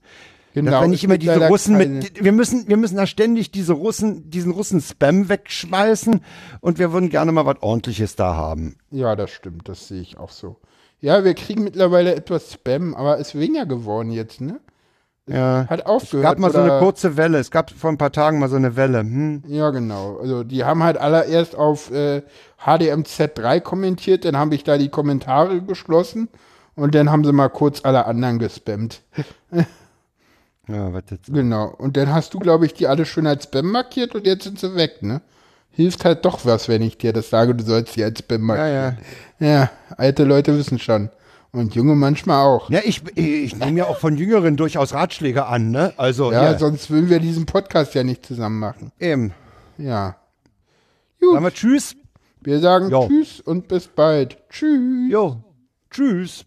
Genau. Dass es nicht immer diese Russen mit, wir müssen, wir müssen da ständig diese Russen, diesen Russen-Spam wegschmeißen und wir würden gerne mal was ordentliches da haben. Ja, das stimmt, das sehe ich auch so. Ja, wir kriegen mittlerweile etwas Spam, aber ist weniger geworden jetzt, ne? Ja. Hat Es aufgehört. gab mal so eine kurze Welle. Es gab vor ein paar Tagen mal so eine Welle. Hm. Ja, genau. Also die haben halt allererst auf äh, HDMZ3 kommentiert, dann habe ich da die Kommentare geschlossen und dann haben sie mal kurz alle anderen gespammt. Ja, was jetzt? Genau. Und dann hast du, glaube ich, die alle schön als Spam markiert und jetzt sind sie weg, ne? Hilft halt doch was, wenn ich dir das sage, du sollst die als Spam Ja, markieren. ja. Ja, alte Leute wissen schon. Und junge manchmal auch. Ja, ich, ich nehme ja auch von Jüngeren durchaus Ratschläge an, ne? Also, Ja, ja, sonst würden wir diesen Podcast ja nicht zusammen machen. eben. Ja. Sagen wir Tschüss. Wir sagen Jo. Tschüss und bis bald. Tschüss. Jo, Tschüss.